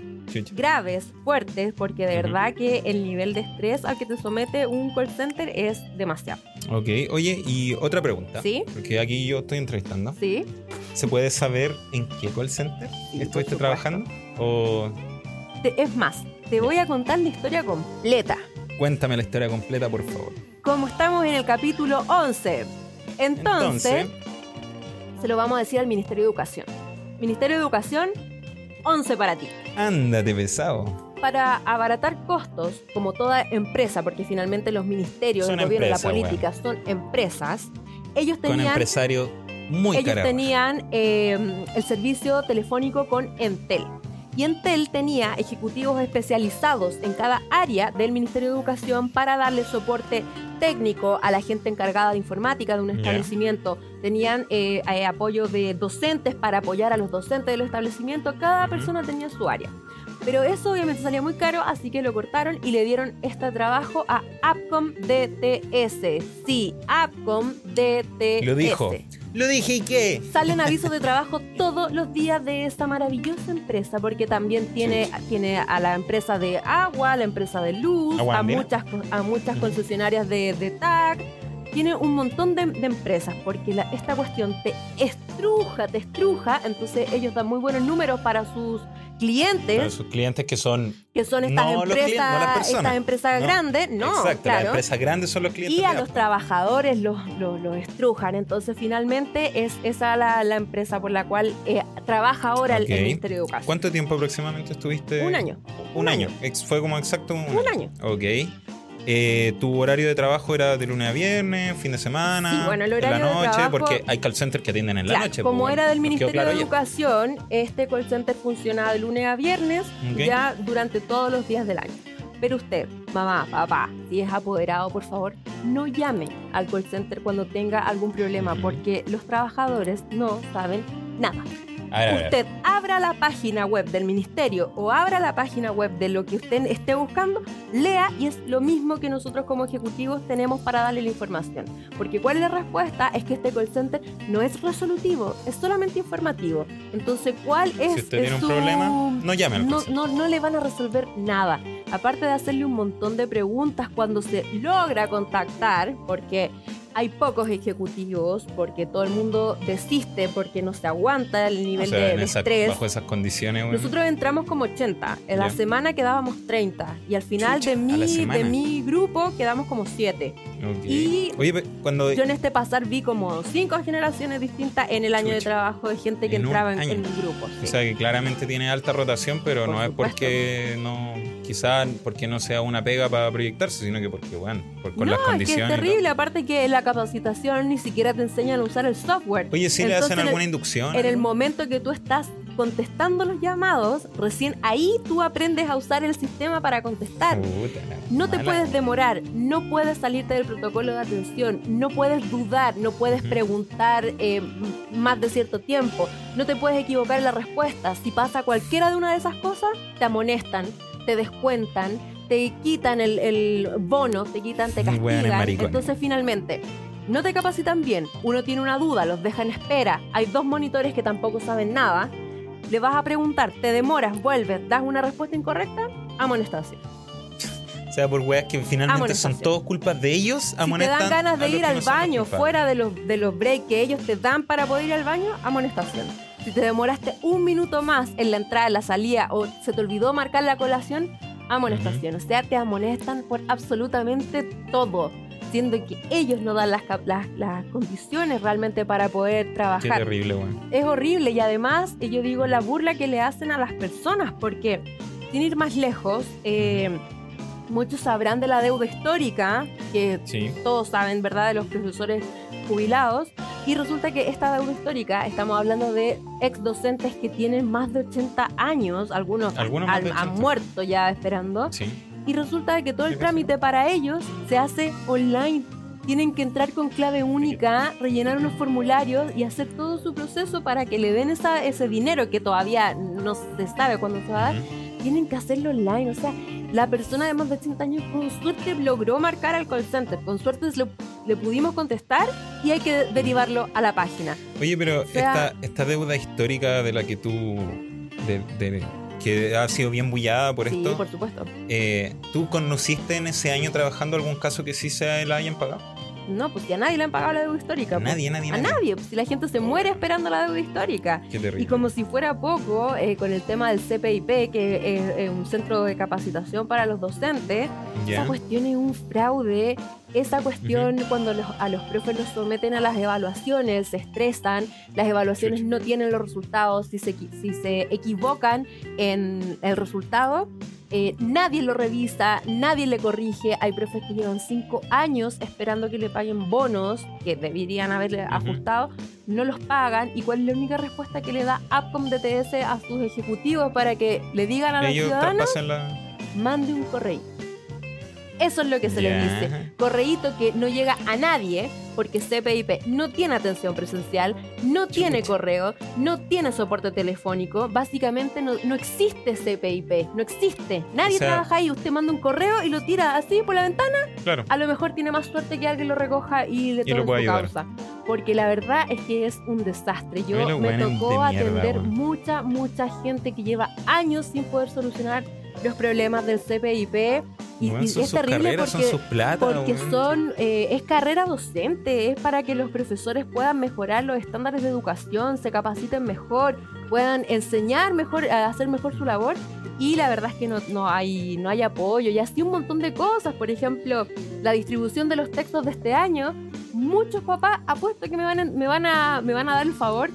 graves, fuertes, porque de verdad que el nivel de estrés al que te somete un call center es demasiado. Ok, oye, y otra pregunta. Sí. Porque aquí yo estoy entrevistando. Sí. ¿Se puede saber en qué call center estuviste trabajando? O... es más, te voy a contar la historia completa. Cuéntame la historia completa, por favor. Como estamos en el capítulo 11. Entonces, se lo vamos a decir al Ministerio de Educación. Ministerio de Educación, 11 para ti. Ándate pesado. Para abaratar costos, como toda empresa, porque finalmente los ministerios, el gobierno, la política son empresas, ellos tenían... Con empresarios muy Ellos tenían em, el servicio telefónico con Entel. Y Entel tenía ejecutivos especializados en cada área del Ministerio de Educación para darle soporte técnico a la gente encargada de informática de un establecimiento. Tenían eh, eh, apoyo de docentes para apoyar a los docentes del establecimiento. Cada persona tenía su área. Pero eso obviamente salía muy caro, así que lo cortaron y le dieron este trabajo a Appcom DTS. Sí, Appcom DTS. Lo dijo. Lo dije y qué. Salen avisos de trabajo todos los días de esta maravillosa empresa, porque también tiene, tiene a la empresa de agua, a la empresa de luz, a muchas, a muchas concesionarias de, de TAC. Tiene un montón de, empresas, porque esta cuestión te estruja, te estruja, entonces ellos dan muy buenos números para sus clientes. sus clientes que son. Que son estas empresas, estas empresas grandes, no. Exacto, las empresas grandes son los clientes. Y a los trabajadores los, los, estrujan. Entonces, finalmente, es esa la, la empresa por la cual eh, trabaja ahora el, Ministerio de Educación. ¿Cuánto tiempo aproximadamente estuviste? Un año. Un, año. Fue como exacto un, un año. Ok. Eh, ¿Tu horario de trabajo era de lunes a viernes, fin de semana, sí, bueno, el horario en la noche? De trabajo, porque hay call centers que atienden en la noche. Como pues, era del Ministerio de Educación, este call center funcionaba de lunes a viernes ya durante todos los días del año. Pero usted, mamá, papá, si es apoderado, por favor, no llame al call center cuando tenga algún problema, porque los trabajadores no saben nada usted abra la página web del ministerio o abra la página web de lo que usted esté buscando, lea y es lo mismo que nosotros como ejecutivos tenemos para darle la información. Porque cuál es la respuesta es que este call center no es resolutivo, es solamente informativo. Entonces, ¿cuál es Si usted tiene un problema, no llame no, no, no le van a resolver nada. Aparte de hacerle un montón de preguntas cuando se logra contactar, porque hay pocos ejecutivos porque todo el mundo desiste porque no se aguanta el nivel de, estrés. Bajo esas condiciones. Nosotros entramos como 80. En la semana quedábamos 30. Y al final de, mi, de mi grupo quedamos como 7. Y cuando... yo en este pasar vi como 5 generaciones distintas en el año de trabajo de gente que entraba en, mi grupo. O sea que claramente tiene alta rotación, pero no es porque no quizás porque no sea una pega para proyectarse, sino que porque, bueno, por, con las condiciones. Es, que es terrible, aparte que la capacitación ni siquiera te enseñan a usar el software. Oye, si le hacen alguna inducción. En el momento que tú estás contestando los llamados, recién ahí tú aprendes a usar el sistema para contestar. no te puedes demorar, no puedes salirte del protocolo de atención, no puedes dudar, no puedes preguntar eh, más de cierto tiempo, no te puedes equivocar en la respuesta. Si pasa cualquiera de una de esas cosas, te amonestan te descuentan, te quitan el, bono, te quitan, te castigan. Entonces finalmente no te capacitan bien, uno tiene una duda, los deja en espera, hay dos monitores que tampoco saben nada, le vas a preguntar, te demoras, vuelves, das una respuesta incorrecta, amonestación. O sea, por weas que finalmente son todos culpas de ellos, si te dan ganas de ir al baño fuera de los, de los breaks que ellos te dan para poder ir al baño, amonestación. Si te demoraste un minuto más en la entrada, en la salida o se te olvidó marcar la colación, amonestación. O sea, te amonestan por absolutamente todo, siendo que ellos no dan las, las, condiciones realmente para poder trabajar. Qué terrible, Es horrible y además, eh, yo digo, la burla que le hacen a las personas, porque sin ir más lejos, eh, muchos sabrán de la deuda histórica, que todos saben, ¿verdad?, de los profesores jubilados. Y resulta que esta deuda histórica, estamos hablando de ex docentes que tienen más de 80 años, algunos, han, muerto ya esperando. Y resulta que todo el trámite para ellos se hace online. Tienen que entrar con clave única, rellenar unos formularios y hacer todo su proceso para que le den esa, ese dinero que todavía no se sabe cuándo se va a dar. Tienen que hacerlo online. O sea, la persona de más de 80 años con suerte logró marcar al call center. Con suerte le pudimos contestar y hay que derivarlo a la página. Oye, pero esta, esta deuda histórica de la que tú... De, que ha sido bien bullada por esto. Sí, por supuesto. Eh, ¿Tú conociste en ese año trabajando algún caso que sí se la hayan pagado? No, pues ya a nadie le han pagado la deuda histórica. Pues. Nadie, nadie, A nadie. Pues si la gente se muere esperando la deuda histórica. Qué terrible. Y como si fuera poco, eh, con el tema del CPIP, que es, un centro de capacitación para los docentes, esa cuestión es un fraude. Esa cuestión, cuando a los profes los someten a las evaluaciones, se estresan, las evaluaciones no tienen los resultados, si se, si se equivocan en el resultado, eh, nadie lo revisa, nadie le corrige. Hay profes que llevan cinco años esperando que le paguen bonos que deberían haberle ajustado, no los pagan. ¿Y cuál es la única respuesta que le da APCOM DTS a sus ejecutivos para que le digan a los ciudadanos? Mande un correo. Eso es lo que se le dice. Correíto que no llega a nadie porque CPIP no tiene atención presencial, no tiene correo, no tiene soporte telefónico. Básicamente no, existe CPIP, no existe. Nadie trabaja ahí. Usted manda un correo y lo tira así por la ventana. Claro. A lo mejor tiene más suerte que alguien lo recoja y le tome su causa. Porque la verdad es que es un desastre. Yo me tocó atender mucha, mucha gente que lleva años sin poder solucionar los problemas del CPIP y, es terrible porque, son porque son eh, es carrera docente, es para que los profesores puedan mejorar los estándares de educación, se capaciten mejor, puedan enseñar mejor, hacer mejor su labor. Y la verdad es que no, no, hay, no hay apoyo y así un montón de cosas. Por ejemplo, la distribución de los textos de este año. Muchos papás apuesto que me van me van a, me van a dar el favor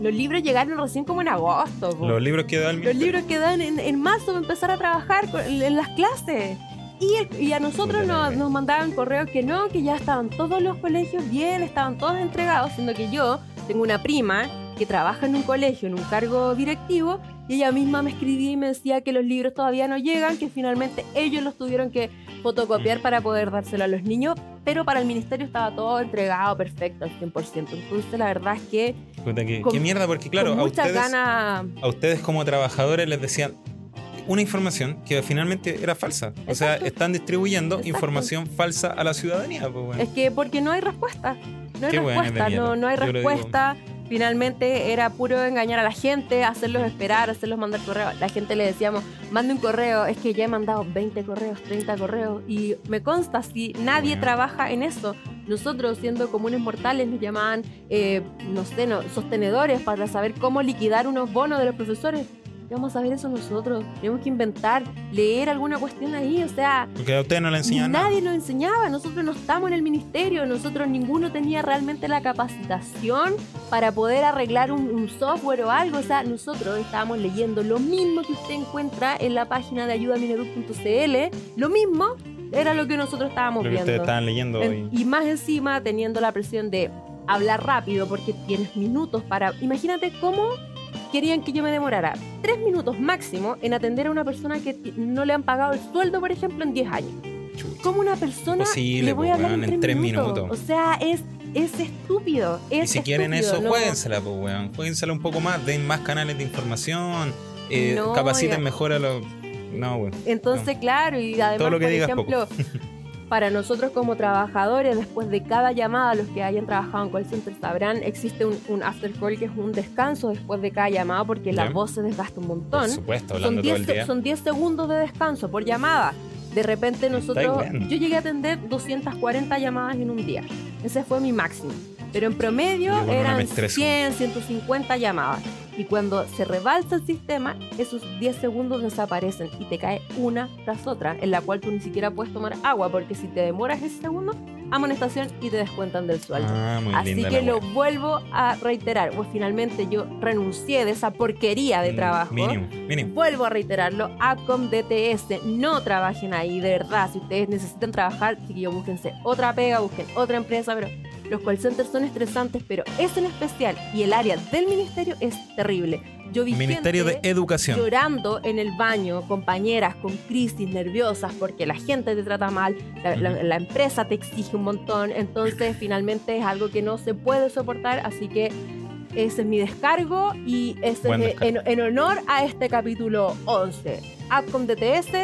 los libros llegaron recién como en agosto. Los libros quedan Los libros quedan en, en marzo para empezar a trabajar en, las clases. Y, y a nosotros nos, nos, mandaban correos que no, que ya estaban todos los colegios bien, estaban todos entregados, siendo que yo tengo una prima que trabaja en un colegio, en un cargo directivo, y ella misma me escribía y me decía que los libros todavía no llegan, que finalmente ellos los tuvieron que fotocopiar para poder dárselo a los niños, pero para el ministerio estaba todo entregado perfecto al 100%. Entonces la verdad es que... ¿Qué, mierda? Porque claro, a ustedes, a ustedes como trabajadores les decían, una información que finalmente era falsa. O sea, están distribuyendo información falsa a la ciudadanía. Pues, es que porque no hay respuesta. No hay respuesta, no, no hay respuesta finalmente era puro engañar a la gente, hacerlos esperar, hacerlos mandar correo. La gente le decíamos, mande un correo, es que ya he mandado 20 correos, 30 correos, y me consta, si nadie trabaja en eso, nosotros siendo comunes mortales nos llamaban, eh, no sé, no, sostenedores para saber cómo liquidar unos bonos de los profesores vamos a ver eso nosotros? Tenemos que inventar, leer alguna cuestión ahí, o sea... Porque a ustedes no le enseñaban Nadie nos enseñaba, nosotros no estamos en el ministerio, nosotros ninguno tenía realmente la capacitación para poder arreglar un, software o algo, o sea, nosotros estábamos leyendo lo mismo que usted encuentra en la página de ayudamineduc.cl, lo mismo era lo que nosotros estábamos viendo. ustedes estaban leyendo. y más encima teniendo la presión de hablar rápido porque tienes minutos para... Imagínate cómo querían que yo me demorara tres minutos máximo en atender a una persona que no le han pagado el sueldo, por ejemplo, en 10 años. ¿Cómo una persona le voy a hablar en tres, minutos? O sea, es, es estúpido. y si quieren eso, jueguensela, pues, weón. Jueguensela un poco más, den más canales de información, eh, capaciten mejor a los... No, weón. Entonces, claro, y además, por ejemplo... [laughs] Para nosotros como trabajadores, después de cada llamada, los que hayan trabajado en call center sabrán, existe un, after call que es un descanso después de cada llamada porque la voz se desgasta un montón. Por supuesto, hablando son 10, todo el día. Son 10 segundos de descanso por llamada. De repente nosotros, yo llegué a atender 240 llamadas en un día. Ese fue mi máximo. Pero en promedio eran 100, 150 llamadas. Y cuando se rebalsa el sistema, esos 10 segundos desaparecen y te cae una tras otra, en la cual tú ni siquiera puedes tomar agua, porque si te demoras ese segundo, amonestación y te descuentan del sueldo. Ah, Así que lo vuelvo a reiterar. Pues finalmente yo renuncié de esa porquería de mm, trabajo. Mínimo, mínimo. Vuelvo a reiterarlo. ACOM DTS, no trabajen ahí, de verdad. Si ustedes necesitan trabajar, yo búsquense otra pega, busquen otra empresa, pero los call centers son estresantes, pero es en especial y el área del ministerio es terrible. Yo vi Ministerio de Educación. llorando en el baño, compañeras con crisis nerviosas porque la gente te trata mal, la, empresa te exige un montón, entonces [laughs] finalmente es algo que no se puede soportar, así que ese es mi descargo y ese es en, honor a este capítulo 11. Adcom DTS,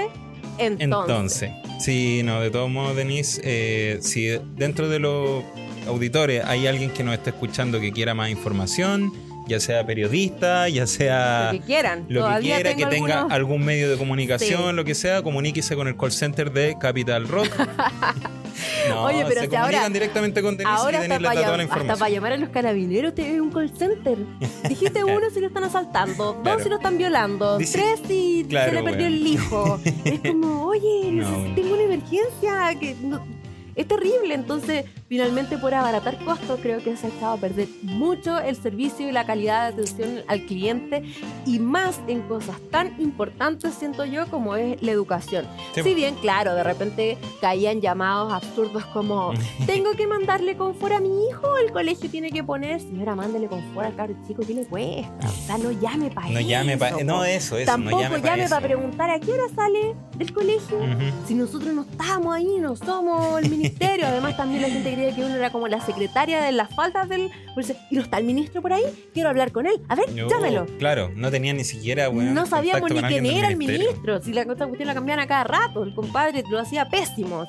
entonces. Entonces, sí, no, de todos modos, Denise, eh, si dentro de los auditores hay alguien que nos esté escuchando que quiera más información, ya sea periodista, ya sea lo que quieran, lo que quiera, que tenga algún medio de comunicación, lo que sea, comuníquese con el call center de Capital Rock. [laughs] no, Oye, pero se comunican ahora, directamente con Denise ahora y les da toda la información. Hasta para llamar a los carabineros te un call center. Dijiste [laughs] uno si lo están asaltando, dos si lo están violando, tres si se le perdió el hijo. es como, [laughs] oye, tengo una emergencia que es terrible. Entonces, finalmente por abaratar costos, creo que se ha echado a perder mucho el servicio y la calidad de atención al cliente y más en cosas tan importantes, siento yo, como es la educación. Si bien, claro, de repente caían llamados absurdos como, [laughs] tengo que mandarle confort a mi hijo, el colegio tiene que poner, señora, mándele confort al carro chico, ¿qué le cuesta? O sea, no llame para no eso. Llame no, eso, eso. Tampoco no llame, para preguntar a qué hora sale del colegio. Si nosotros no estamos ahí, no somos el ministerio. Además, también la gente [laughs] que uno era como la secretaria de las faltas del. ¿Y no está el ministro por ahí? Quiero hablar con él. A ver, llámelo. Claro, no tenía ni siquiera. Bueno, no sabíamos ni quién era el ministro. Si la cuestión la cambiaban a cada rato. El compadre lo hacía pésimo.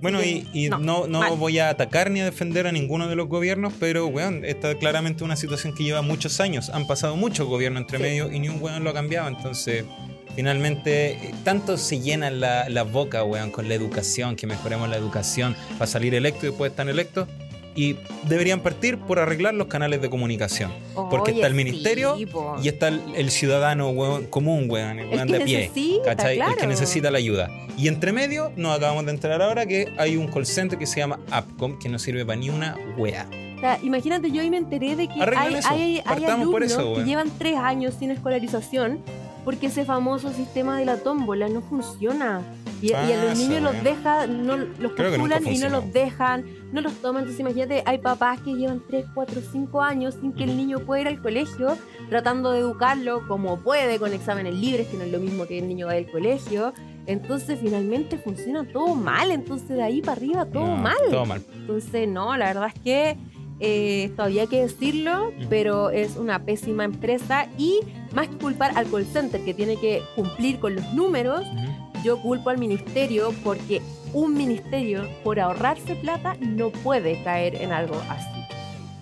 Bueno, y, no, no, voy a atacar ni a defender a ninguno de los gobiernos, pero, weón, esta es claramente una situación que lleva muchos años. Han pasado muchos gobiernos entre medio y ni un weón lo ha cambiado. Entonces, Finalmente, eh, tanto se llenan la, la boca, weón, con la educación, que mejoremos la educación para salir electo y después estar electo. Y deberían partir por arreglar los canales de comunicación. porque está el ministerio y está el, ciudadano común, weón, el weón de pie. El que necesita la ayuda. Y entre medio, nos acabamos de enterar ahora que hay un call center que se llama Appcom, que no sirve para ni una wea. imagínate, yo hoy me enteré de que hay, hay, alumnos que llevan tres años sin escolarización porque ese famoso sistema de la tómbola no funciona. Y, a los ah, niños los dejan, no, los calculan y no los dejan, no los toman. Entonces imagínate, hay papás que llevan 3, 4, 5 años sin que el niño pueda ir al colegio, tratando de educarlo como puede, con exámenes libres, que no es lo mismo que el niño va al colegio. Entonces finalmente funciona todo mal, entonces de ahí para arriba todo mal. Todo mal. Entonces no, la verdad es que eh, esto había que decirlo, pero es una pésima empresa y más que culpar al call center que tiene que cumplir con los números, yo culpo al ministerio porque un ministerio por ahorrarse plata no puede caer en algo así.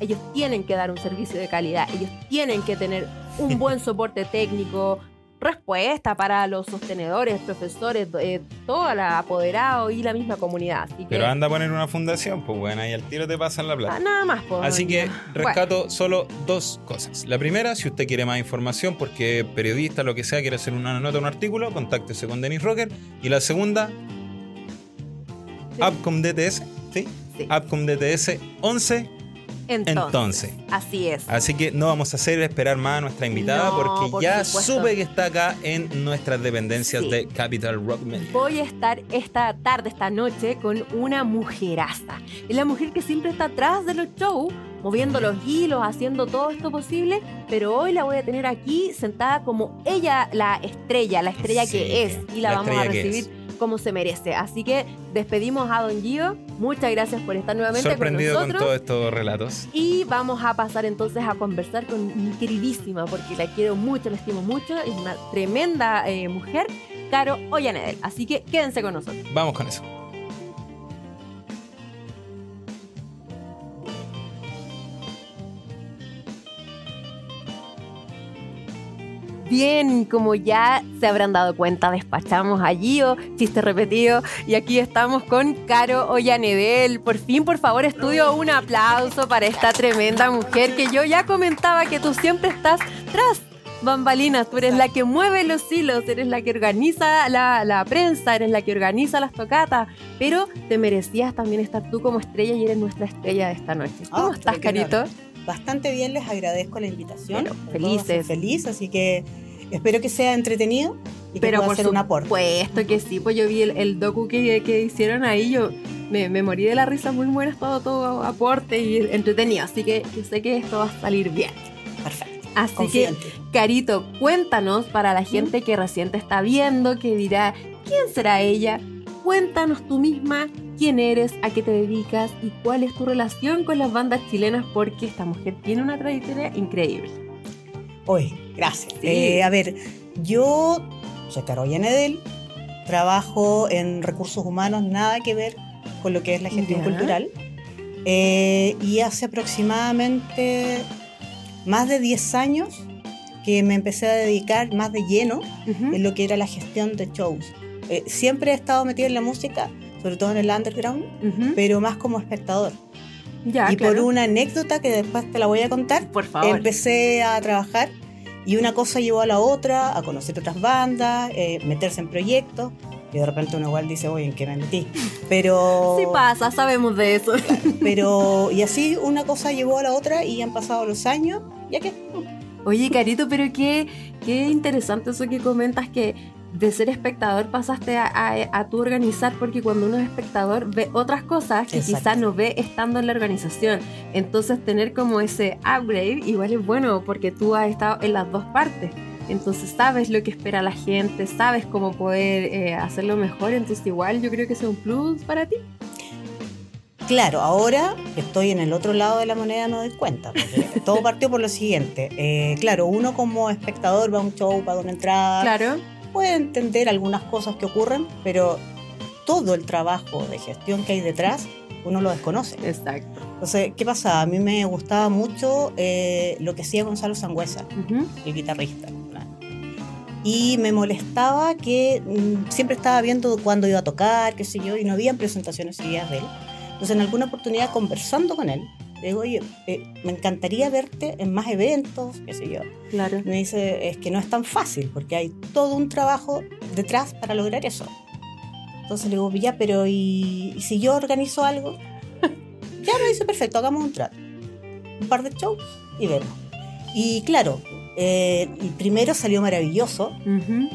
Ellos tienen que dar un servicio de calidad, ellos tienen que tener un [laughs] buen soporte técnico, respuesta para los sostenedores, profesores, eh, todo el apoderado y la misma comunidad. Pero anda a poner una fundación, pues bueno, ahí al tiro te pasan la plata. Ah, nada más, pues. Así que rescato solo dos cosas. La primera, si usted quiere más información, porque periodista, lo que sea, quiere hacer una nota, un artículo, contáctese con Denis Rocker. Y la segunda, Upcom DTS, ¿sí? sí. Upcom DTS 11 entonces, Así es. Así que no vamos a hacer esperar más a nuestra invitada porque ya supe que está acá en nuestras dependencias de Capital Rock Media. Voy a estar esta tarde, esta noche, con una mujeraza. Es la mujer que siempre está atrás de los shows moviendo los hilos, haciendo todo esto posible, pero hoy la voy a tener aquí sentada como ella, la estrella, la estrella que es, y la, vamos a recibir como se merece. Así que despedimos a Don Gio. Muchas gracias por estar nuevamente Sorprendido con todos estos relatos. Y vamos a pasar entonces a conversar con mi queridísima, porque la quiero mucho, la estimo mucho. Es una tremenda eh, mujer, Caro Ollanedel. Así que quédense con nosotros. Vamos con eso. Bien, como ya se habrán dado cuenta, despachamos a Gio, chiste repetido, y aquí estamos con Caro Ollanedel. Por fin, por favor, estudio un aplauso para esta tremenda mujer que yo ya comentaba que tú siempre estás tras bambalinas, tú eres la que mueve los hilos, eres la que organiza la, prensa, eres la que organiza las tocatas, pero te merecías también estar tú como estrella y eres nuestra estrella de esta noche. ¿Cómo ah, estás, Carito? Bastante bien, les agradezco la invitación. felices. Feliz, así que espero que sea entretenido y que pueda ser un aporte. Puesto que sí, pues yo vi el, docu que, que, hicieron ahí, yo me, me, morí de la risa, muy buenas, todo, todo aporte y entretenido, así que yo sé que esto va a salir bien. Perfecto. Así que, Carito, cuéntanos para la gente que recién te está viendo, que dirá, ¿quién será ella? Cuéntanos tú misma quién eres, a qué te dedicas y cuál es tu relación con las bandas chilenas, porque esta mujer tiene una trayectoria increíble. Hoy, gracias. Eh, a ver, yo soy Caroya Nedel, trabajo en recursos humanos, nada que ver con lo que es la gestión cultural. Eh, y hace aproximadamente más de 10 años que me empecé a dedicar más de lleno en lo que era la gestión de shows. Eh, siempre he estado metida en la música, sobre todo en el underground, pero más como espectador. y por una anécdota que después te la voy a contar, por favor. empecé a trabajar y una cosa llevó a la otra, a conocer otras bandas, eh, meterse en proyectos. Y de repente uno igual dice, oye, ¿en qué me metí? Pero... [laughs] Sí pasa, sabemos de eso. pero, y así una cosa llevó a la otra y han pasado los años, ya que... Oye, Carito, pero qué, qué interesante eso que comentas que de ser espectador pasaste a, a, tu organizar porque cuando uno es espectador ve otras cosas que quizás no ve estando en la organización. Entonces tener como ese upgrade igual es bueno porque tú has estado en las dos partes. Entonces sabes lo que espera la gente, sabes cómo poder eh, hacerlo mejor, entonces igual yo creo que es un plus para ti. Claro, ahora estoy en el otro lado de la moneda, no doy cuenta. todo partió por lo siguiente. Eh, claro, uno como espectador va a un show, paga una entrada. Claro. Puede entender algunas cosas que ocurren, pero todo el trabajo de gestión que hay detrás, uno lo desconoce. Exacto. Entonces, ¿qué pasa? A mí me gustaba mucho eh, lo que hacía Gonzalo Sangüesa, el guitarrista y me molestaba que mm, siempre estaba viendo cuándo iba a tocar, qué sé yo, y no había presentaciones seguidas de él. Entonces, en alguna oportunidad, conversando con él, le digo, oye, eh, me encantaría verte en más eventos, qué sé yo. Claro. Me dice, es que no es tan fácil, porque hay todo un trabajo detrás para lograr eso. Entonces le digo, ya, pero ¿y, si yo organizo algo? [laughs] ya me dice, perfecto, hagamos un trato. Un par de shows y vemos. Y claro, eh, el primero salió maravilloso,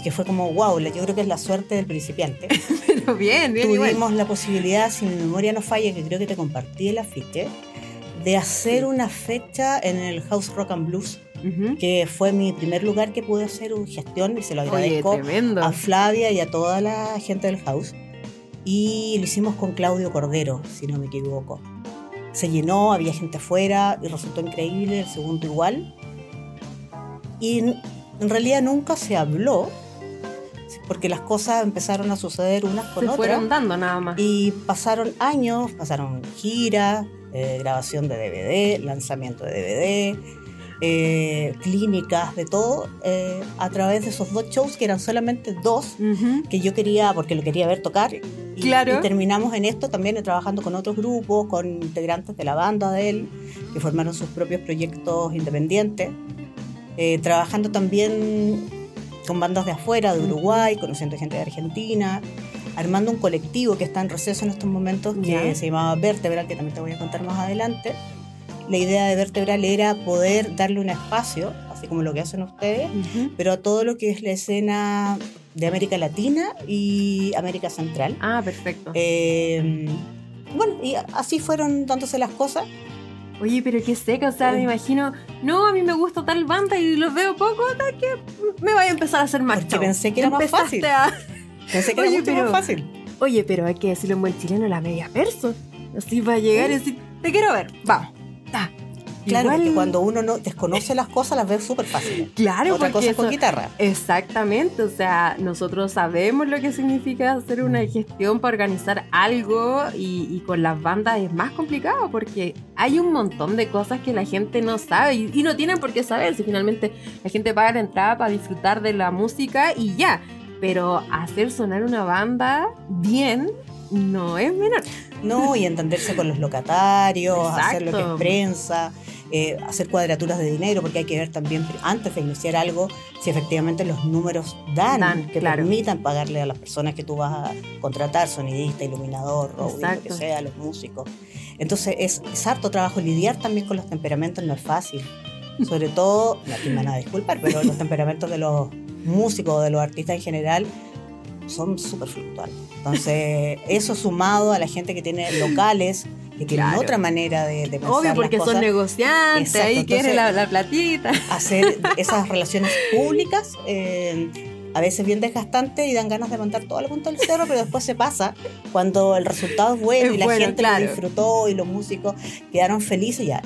que fue como, wow, yo creo que es la suerte del principiante. [laughs] Pero bien, bien. Tuvimos la posibilidad, si mi memoria no falla, que creo que te compartí el afiche, de hacer una fecha en el House Rock and Blues. que fue mi primer lugar que pude hacer una gestión y se lo agradezco a Flavia y a toda la gente del house. Y lo hicimos con Claudio Cordero, si no me equivoco. Se llenó, había gente afuera y resultó increíble, el segundo igual y en realidad nunca se habló porque las cosas empezaron a suceder unas con otras. Se fueron dando nada más. Y pasaron años, pasaron giras, eh, grabación de DVD, lanzamiento de DVD, eh, clínicas, de todo, eh, a través de esos dos shows que eran solamente dos, que yo quería, porque lo quería ver tocar. Y, claro. y terminamos en esto también trabajando con otros grupos, con integrantes de la banda de él, que formaron sus propios proyectos independientes. Eh, trabajando también con bandas de afuera, de Uruguay, conociendo gente de Argentina, armando un colectivo que está en receso en estos momentos que se llamaba Vertebral, que también te voy a contar más adelante. La idea de Vertebral era poder darle un espacio, así como lo que hacen ustedes, pero a todo lo que es la escena de América Latina y América Central. Ah, perfecto. Eh, bueno, y así fueron dándose las cosas. Oye, pero qué seca, o sea, me imagino, no, a mí me gusta tal banda y los veo poco, hasta que me vaya a empezar a hacer más. Porque pensé que era más fácil. [laughs] Pensé que era mucho más fácil. Oye, pero hay que decirlo en buen chileno, la media perso. Así va a llegar y decir, te quiero ver, vamos. Claro, porque cuando uno no desconoce las cosas, las ve súper fáciles. Claro, Otra cosa es con guitarra. Exactamente, o sea, nosotros sabemos lo que significa hacer una gestión para organizar algo y, con las bandas es más complicado porque hay un montón de cosas que la gente no sabe y, y no tienen por qué saber. Si finalmente la gente paga la entrada para disfrutar de la música y ya. Pero hacer sonar una banda bien no es menor. No, y entenderse con los locatarios, hacer lo que es prensa, eh, hacer cuadraturas de dinero, porque hay que ver también, antes de iniciar algo, si efectivamente los números dan, que permitan pagarle a las personas que tú vas a contratar, sonidista, iluminador, roadie, lo que sea, los músicos. Entonces es, es harto trabajo lidiar también con los temperamentos, no es fácil. Sobre todo, no te van a disculpar, pero los temperamentos de los músicos, de los artistas en general, son súper fluctuantes. Entonces, [laughs] eso sumado a la gente que tiene locales, que tienen otra manera de, de pensar Obvio, porque son negociantes, ahí quieren la, la, platita. Hacer [laughs] esas relaciones públicas. Eh, a veces bien desgastante y dan ganas de montar todo el punto del cerro, pero después se pasa cuando el resultado es bueno y la gente lo disfrutó y los músicos quedaron felices, ya,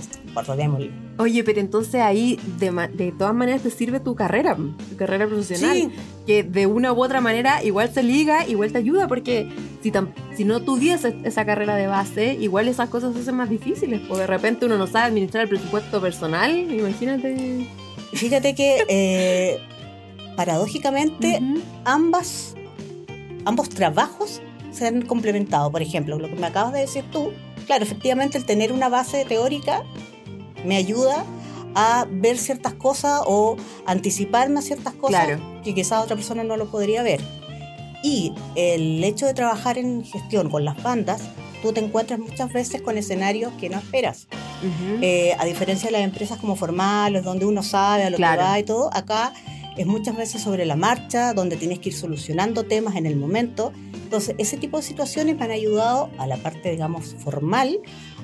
Oye, pero entonces ahí de, de, todas maneras te sirve tu carrera, tu carrera profesional, que de una u otra manera igual se liga, igual te ayuda, porque si, si no tuvieses esa carrera de base, igual esas cosas se hacen más difíciles, porque de repente uno no sabe administrar el presupuesto personal, imagínate. Fíjate que eh, paradójicamente, ambas, ambos trabajos se han complementado. Por ejemplo, lo que me acabas de decir tú, claro, efectivamente el tener una base teórica me ayuda a ver ciertas cosas o anticiparme a ciertas cosas que quizás otra persona no lo podría ver. Y el hecho de trabajar en gestión con las bandas, tú te encuentras muchas veces con escenarios que no esperas. Eh, a diferencia de las empresas como formales, donde uno sabe a lo que va y todo, acá es muchas veces sobre la marcha, donde tienes que ir solucionando temas en el momento. Entonces, ese tipo de situaciones me han ayudado a la parte, digamos, formal,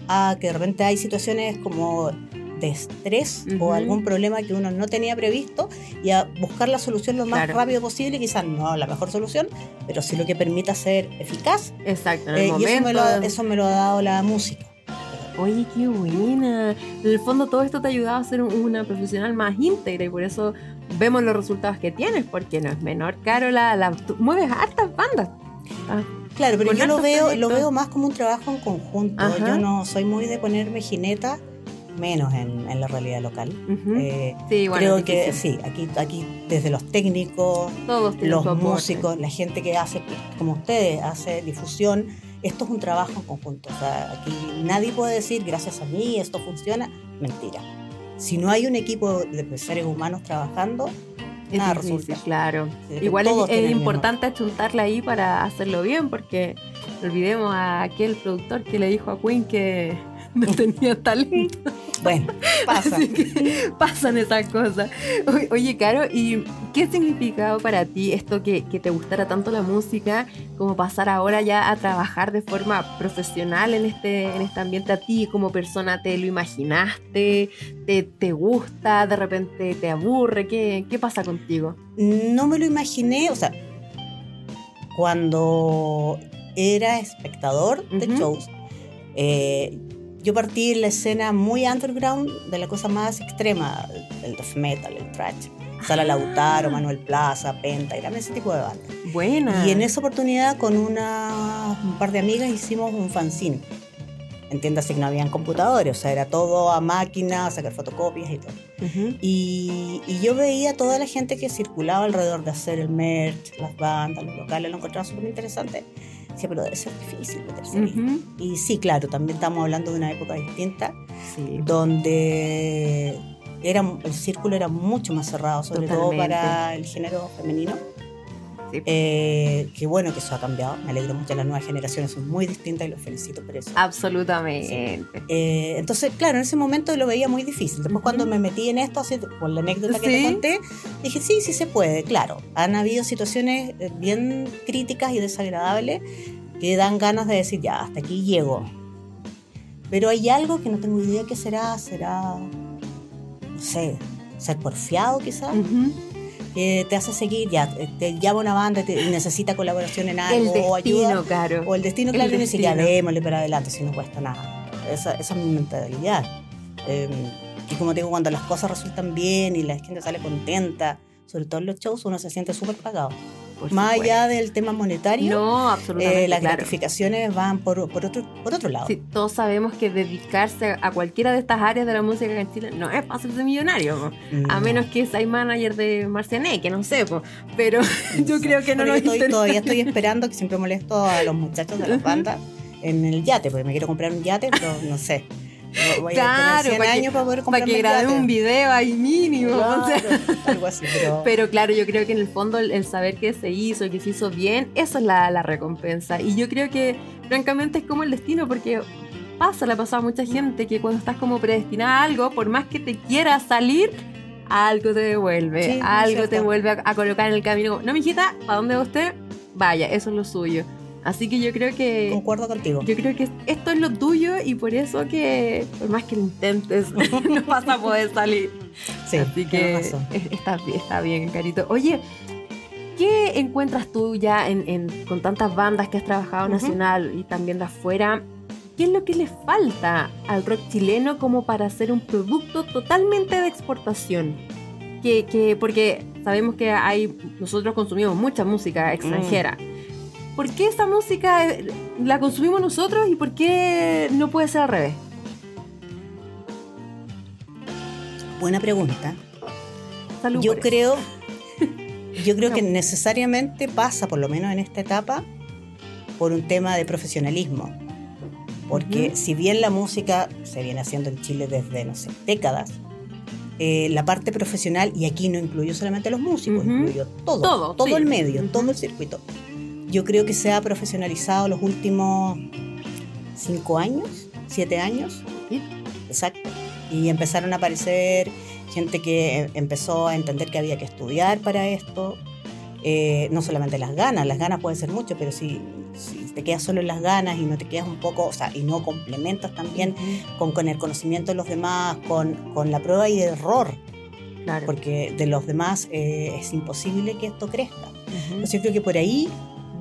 a que de repente hay situaciones como de estrés o algún problema que uno no tenía previsto y a buscar la solución lo más rápido posible, quizás no la mejor solución, pero sí lo que permita ser eficaz. Exacto, en el momento. Eh, y eso me, lo, eso me lo ha dado la música. Oye, qué buena. En el fondo todo esto te ha ayudado a ser una profesional más íntegra y por eso vemos los resultados que tienes, porque no es menor, Caro, la, la mueves hartas bandas. Ah, claro, pero yo lo veo, lo veo más como un trabajo en conjunto. Yo no soy muy de ponerme jineta, menos en, la realidad local. Eh, sí, bueno, creo que sí, aquí, aquí desde los técnicos, los músicos, la gente que hace, como ustedes, hace difusión esto es un trabajo en conjunto. O sea, aquí nadie puede decir, gracias a mí, esto funciona. Mentira. Si no hay un equipo de seres humanos trabajando, nada resulta. Claro. Igual es, importante achuntarla ahí para hacerlo bien, porque olvidemos a aquel productor que le dijo a Queen que [laughs] no tenía talento. Bueno, pasa. pasan esas cosas. Oye, Caro, ¿y qué significado para ti esto que, te gustara tanto la música como pasar ahora ya a trabajar de forma profesional en este, en este ambiente? ¿A ti como persona te lo imaginaste? ¿Te, te gusta? ¿De repente te aburre? ¿Qué, ¿Qué pasa contigo? No me lo imaginé, o sea, cuando era espectador de shows, eh, yo partí en la escena muy underground de la cosa más extrema, el death metal, el thrash. Sala Lautaro, ah. Manuel Plaza, Pentagram, ese tipo de bandas. Buena. Y en esa oportunidad con una, un par de amigas hicimos un fanzine. Entiéndase que no habían computadores, o sea, era todo a máquina, sacar fotocopias y todo. y, y, yo veía toda la gente que circulaba alrededor de hacer el merch, las bandas, los locales, lo encontraba súper interesante pero debe ser difícil meterse Y sí, claro, también estamos hablando de una época distinta, donde era, el círculo era mucho más cerrado, sobre todo para el género femenino. Eh, que bueno que eso ha cambiado. Me alegro mucho. Las nuevas generaciones son muy distintas y los felicito por eso. Absolutamente. Eh, entonces, claro, en ese momento lo veía muy difícil. Después, cuando me metí en esto, así, por la anécdota que te conté, dije, sí, sí se puede. Claro, han habido situaciones eh, bien críticas y desagradables que dan ganas de decir, ya, hasta aquí llego. Pero hay algo que no tengo idea qué será. Será, no sé, ser porfiado quizás que te hace seguir, ya te llama una banda y necesita colaboración en algo o ayuda. O el destino, claro, y dice, ya démosle para adelante si no cuesta nada. Esa, esa es mi mentalidad. Em, Y como te digo, cuando las cosas resultan bien y la gente sale contenta, sobre todo en los shows, uno se siente súper pagado. Más allá del tema monetario, no, absolutamente, eh, las gratificaciones van por, por, otro, por otro lado. Sí, todos sabemos que dedicarse a cualquiera de estas áreas de la música en Chile no es fácil de millonario, a menos que seas manager de Marciané, que no sé, pero [laughs] yo creo que no lo estoy, Todavía estoy [laughs] esperando, que siempre molesto a los muchachos de las bandas en el yate, porque me quiero comprar un yate, pero no sé. Voy claro, a para años para poder Para que un video ahí mínimo. algo así, [laughs] pero... claro, yo creo que en el fondo el, saber que se hizo y que se hizo bien, eso es la, la, recompensa. Y yo creo que francamente es como el destino, porque pasa, le ha pasado a mucha gente que cuando estás como predestinada a algo, por más que te quieras salir, algo te devuelve, algo te vuelve a, a, colocar en el camino. No, mijita, ¿para dónde va usted? Vaya, eso es lo suyo. Así que yo creo que. Concuerdo contigo. Yo creo que esto es lo tuyo y por eso que, por más que lo intentes, [laughs] no vas a poder salir. Sí, Así que está, está bien, Carito. Oye, ¿qué encuentras tú ya en, con tantas bandas que has trabajado nacional y también de afuera? ¿Qué es lo que le falta al rock chileno como para hacer un producto totalmente de exportación? Que, que porque sabemos que hay nosotros consumimos mucha música extranjera. Mm. ¿Por qué esta música eh, la consumimos nosotros y por qué no puede ser al revés? Buena pregunta. yo creo, [laughs] yo creo que necesariamente pasa, por lo menos en esta etapa, por un tema de profesionalismo. Porque si bien la música se viene haciendo en Chile desde, no sé, décadas, eh, la parte profesional, y aquí no incluyo solamente los músicos, incluyo todo, todo, el medio, todo el circuito yo creo que se ha profesionalizado los últimos cinco años, siete años. Exacto. Y empezaron a aparecer gente que empezó a entender que había que estudiar para esto. Eh, no solamente las ganas, las ganas pueden ser mucho, pero si, te quedas solo en las ganas y no te quedas un poco, o sea, y no complementas también con, con, el conocimiento de los demás, con, con la prueba y error, claro. porque de los demás eh, es imposible que esto crezca. Entonces yo creo que por ahí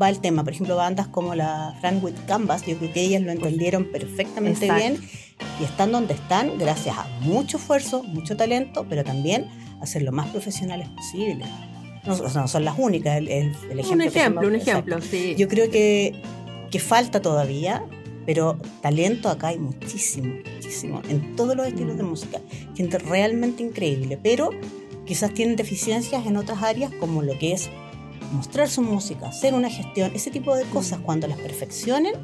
va el tema. Por ejemplo, bandas como la Frank with Canvas, yo creo que ellas lo entendieron perfectamente bien y están donde están gracias a mucho esfuerzo, mucho talento, pero también a ser lo más profesionales posible. No, no son las únicas, el, ejemplo. Un ejemplo, un ejemplo, sí. Yo creo que, que falta todavía, pero talento acá hay muchísimo, muchísimo, en todos los estilos de música. Gente realmente increíble, pero quizás tienen deficiencias en otras áreas como lo que es mostrar su música, hacer una gestión, ese tipo de cosas, cuando las perfeccionen,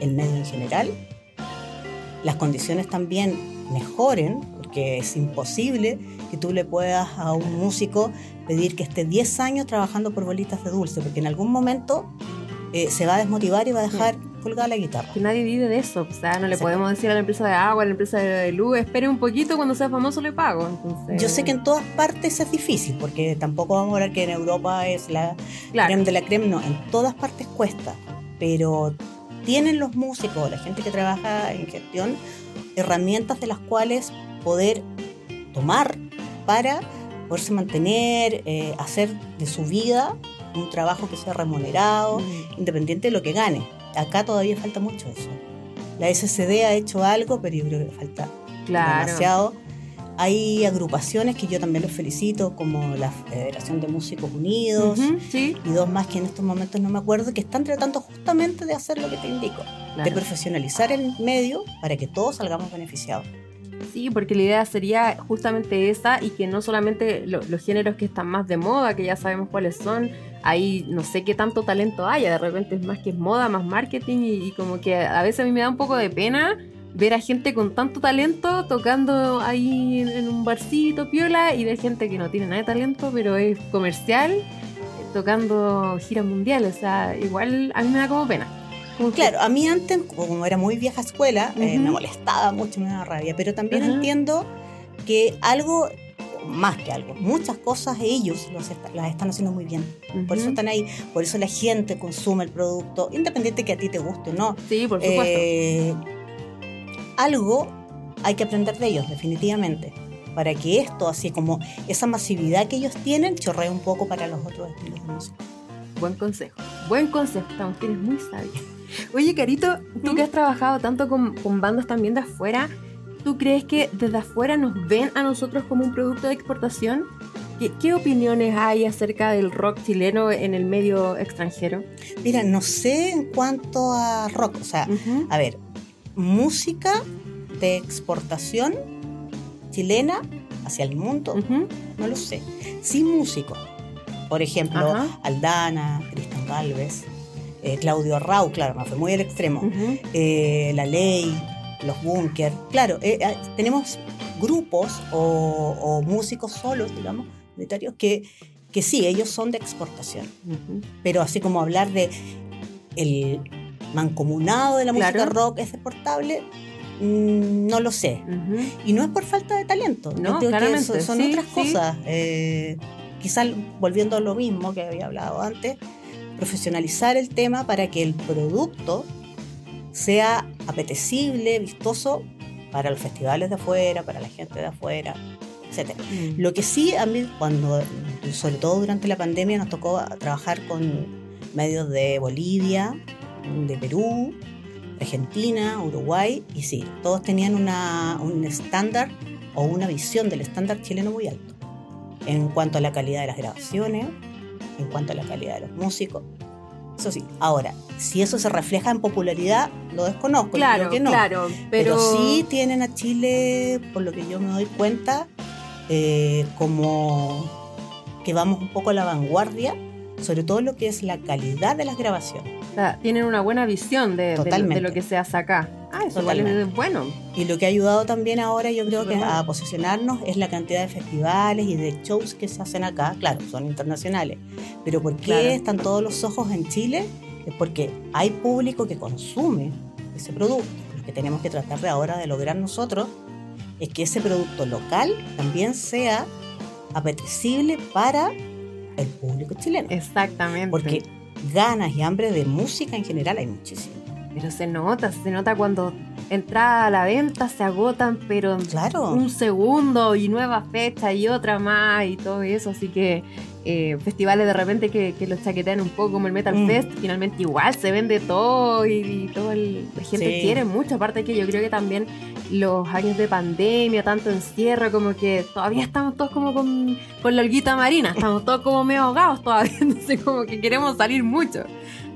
el medio en general, las condiciones también mejoren, porque es imposible que tú le puedas a un músico pedir que esté 10 años trabajando por bolitas de dulce, porque en algún momento eh, se va a desmotivar y va a dejar colgada la guitarra. Que nadie vive de eso, o sea, no le podemos decir a la empresa de agua, a la empresa de luz, espere un poquito, cuando sea famoso le pago. Yo sé que en todas partes es difícil, porque tampoco vamos a hablar que en Europa es la creme de la creme, no, en todas partes cuesta, pero tienen los músicos, la gente que trabaja en gestión, herramientas de las cuales poder tomar para poderse mantener, eh, hacer de su vida un trabajo que sea remunerado, mm. independiente de lo que gane. Acá todavía falta mucho eso. La SCD ha hecho algo, pero yo creo que falta demasiado. Hay agrupaciones que yo también los felicito, como la Federación de Músicos Unidos y dos más que en estos momentos no me acuerdo, que están tratando justamente de hacer lo que te indico, de profesionalizar el medio para que todos salgamos beneficiados. Sí, porque la idea sería justamente esa y que no solamente los géneros que están más de moda, que ya sabemos cuáles son, ahí no sé qué tanto talento haya, de repente es más que es moda, más marketing y, como que a veces a mí me da un poco de pena ver a gente con tanto talento tocando ahí en, un barcito piola y ver gente que no tiene nada de talento pero es comercial tocando giras mundiales, o sea, igual a mí me da como pena. claro, a mí antes, como era muy vieja escuela, eh, me molestaba mucho, me daba rabia, pero también entiendo que algo más que algo. Muchas cosas ellos las están haciendo muy bien. Por eso están ahí, por eso la gente consume el producto, independiente que a ti te guste o no. Sí, por supuesto. Eh, algo hay que aprender de ellos, definitivamente. Para que esto, así como esa masividad que ellos tienen, chorree un poco para los otros estilos de música. Buen consejo. Buen consejo, estamos, tienes muy sabio. Oye, Carito, tú que has trabajado tanto con, con bandas también de afuera, ¿tú crees que desde afuera nos ven a nosotros como un producto de exportación? ¿Qué, opiniones hay acerca del rock chileno en el medio extranjero? Mira, no sé en cuanto a rock, o sea, a ver, música de exportación chilena hacia el mundo, no lo sé. Sí músicos, por ejemplo, Aldana, Cristian Galvez, eh, Claudio Rau, claro, fue muy al extremo, eh, La Ley, Los Bunker, claro, eh, tenemos grupos o músicos solos, digamos, que, que sí, ellos son de exportación. Pero así como hablar de el mancomunado de la música rock es exportable, mm, no lo sé. Y no es por falta de talento, no, claramente. son, otras cosas. Eh, quizás volviendo a lo mismo que había hablado antes, profesionalizar el tema para que el producto sea apetecible, vistoso para los festivales de afuera, para la gente de afuera. Mm. Lo que sí a mí, cuando, sobre todo durante la pandemia, nos tocó trabajar con medios de Bolivia, de Perú, Argentina, Uruguay, y sí, todos tenían una, un estándar o una visión del estándar chileno muy alto, en cuanto a la calidad de las grabaciones, en cuanto a la calidad de los músicos. Eso sí, ahora, si eso se refleja en popularidad, lo desconozco. Claro, que no. claro. Pero... pero sí tienen a Chile, por lo que yo me doy cuenta, eh, como que vamos un poco a la vanguardia, sobre todo lo que es la calidad de las grabaciones. tienen una buena visión de, lo que se hace acá. Ah, eso es bueno. Y lo que ha ayudado también ahora, yo creo que a posicionarnos es la cantidad de festivales y de shows que se hacen acá. Claro, son internacionales. Pero ¿por qué están todos los ojos en Chile? Es porque hay público que consume ese producto. Lo que tenemos que tratar de ahora de lograr nosotros es que ese producto local también sea apetecible para el público chileno. Exactamente. Porque ganas y hambre de música en general hay muchísimo. Pero se nota, se nota cuando entra a la venta, se agotan, pero claro. un segundo y nueva fecha y otra más y todo eso. Así que eh, festivales de repente que, los chaquetean un poco como el Metal mm. Fest, finalmente igual se vende todo y, todo el, la gente quiere mucho. Aparte que yo creo que también los años de pandemia, tanto encierro, como que todavía estamos todos como con, con la olguita marina, estamos todos como medio ahogados todavía, [laughs] entonces como que queremos salir mucho.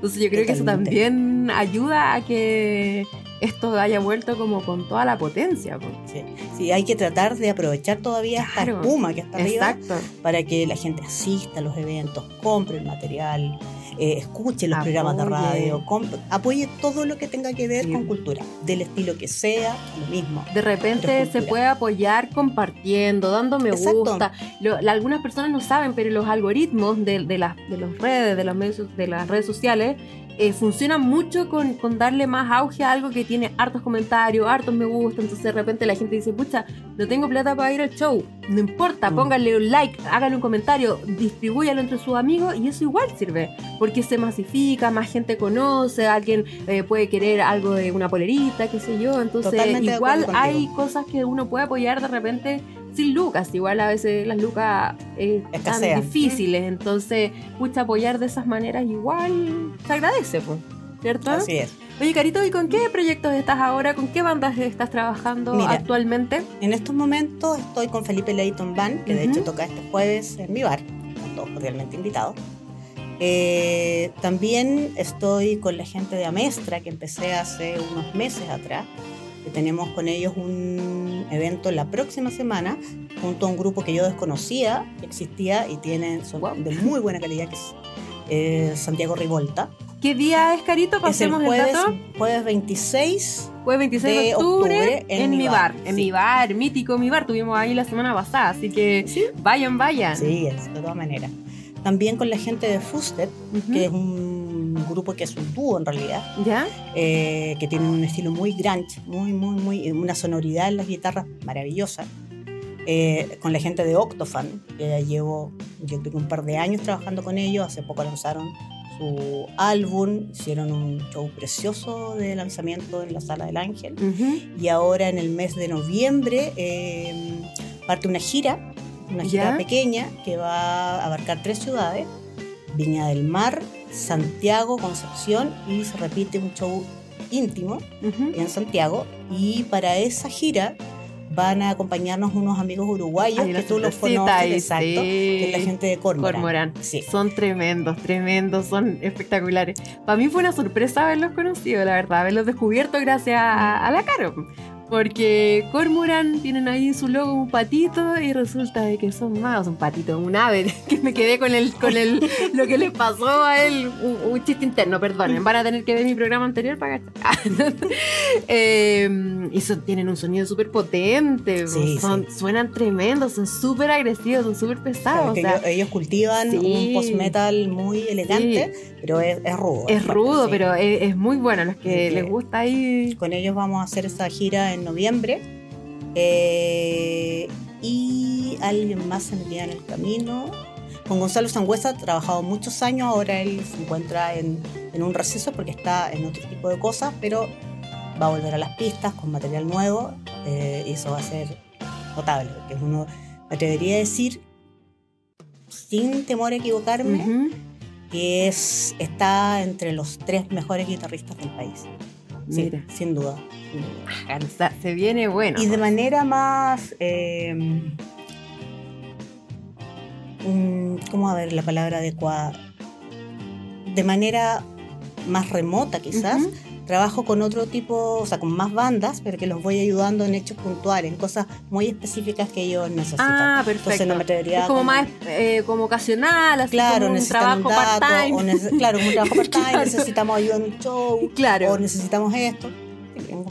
Entonces yo creo que eso también ayuda a que esto haya vuelto como con toda la potencia. Sí. hay que tratar de aprovechar todavía esta espuma que está arriba para que la gente asista a los eventos, compre el material, eh, escuche los programas de radio, apoye todo lo que tenga que ver con cultura, del estilo que sea, lo mismo. De repente se puede apoyar compartiendo, dando me gusta. algunas personas no saben, pero los algoritmos de, de las de las redes, de los medios, de las redes sociales eh, funciona mucho con, con, darle más auge a algo que tiene hartos comentarios, hartos me gusta. Entonces de repente la gente dice, pucha, no tengo plata para ir al show. No importa, mm. pónganle un like, háganle un comentario, distribúyalo entre sus amigos y eso igual sirve. Porque se masifica, más gente conoce, alguien eh, puede querer algo de una polerita, qué sé yo. Entonces igual hay cosas que uno puede apoyar de repente sin lucas. Igual a veces las lucas eh, están difíciles, entonces, pucha, apoyar de esas maneras igual se agradece, pues, ¿cierto? Así es. Oye, Carito, ¿y con qué proyectos estás ahora? ¿Con qué bandas estás trabajando actualmente? En estos momentos estoy con Felipe Leighton Band, que de hecho toca este jueves en mi bar. Están todos cordialmente invitados. Eh, también estoy con la gente de Amestra, que empecé hace unos meses atrás que tenemos con ellos un evento la próxima semana junto a un grupo que yo desconocía que existía y tienen son de muy buena calidad que es eh, Santiago Rivolta. ¿Qué día es Carito? Pasemos el jueves, el dato. Jueves 26 Jueves 26 de octubre, en, mi bar, en mi bar, mítico mi bar, tuvimos ahí la semana pasada, así que vayan, vayan. Sí, de todas maneras. También con la gente de Fusted, que es un grupo que es un dúo en realidad, ¿Ya? Eh, que tiene un estilo muy grunge, muy, muy, muy, una sonoridad en las guitarras maravillosa. Eh, con la gente de Octofan, que ya llevo yo creo que un par de años trabajando con ellos, hace poco lanzaron su álbum, hicieron un show precioso de lanzamiento en la Sala del Ángel y ahora en el mes de noviembre eh, parte una gira, una gira pequeña que va a abarcar tres ciudades, Viña del Mar, Santiago, Concepción y se repite un show íntimo en Santiago. Y para esa gira van a acompañarnos unos amigos uruguayos que tú los conoces, exacto, que es la gente de Cormoran. Son tremendos, tremendos, son espectaculares. Para mí fue una sorpresa haberlos conocido, la verdad, haberlos descubierto gracias a, a la Caro porque Cormoran tienen ahí en su logo un patito y resulta de que son más, un patito, un ave, [laughs] que me quedé con el, con el, lo que le pasó a él, un, chiste interno, perdonen, van a tener que ver mi programa anterior para [laughs] eh, y tienen un sonido súper potente, son, suenan tremendos, son súper agresivos, son súper pesados. ellos, cultivan un post-metal muy elegante, pero es, rudo. Es, rudo, pero es, muy bueno, los que les gusta ahí. Con ellos vamos a hacer esa gira en noviembre. Eh, y alguien más se me queda en el camino. Con Gonzalo Sangüesa ha trabajado muchos años, ahora él se encuentra en, un receso porque está en otro tipo de cosas, pero va a volver a las pistas con material nuevo eh, y eso va a ser notable, porque es uno, me atrevería a decir, sin temor a equivocarme, que es, está entre los tres mejores guitarristas del país. Sí, sin duda. Se viene bueno. Y de manera más. Eh, ¿Cómo a ver la palabra adecuada? De manera más remota, quizás. Trabajo con otro tipo, o sea, con más bandas, pero que los voy ayudando en hechos puntuales, en cosas muy específicas que ellos necesitan. Ah, perfecto. es como, más eh, como ocasional, así claro, como un trabajo part-time. Claro, un trabajo [laughs] part-time, necesitamos ayuda en un show, claro. o necesitamos esto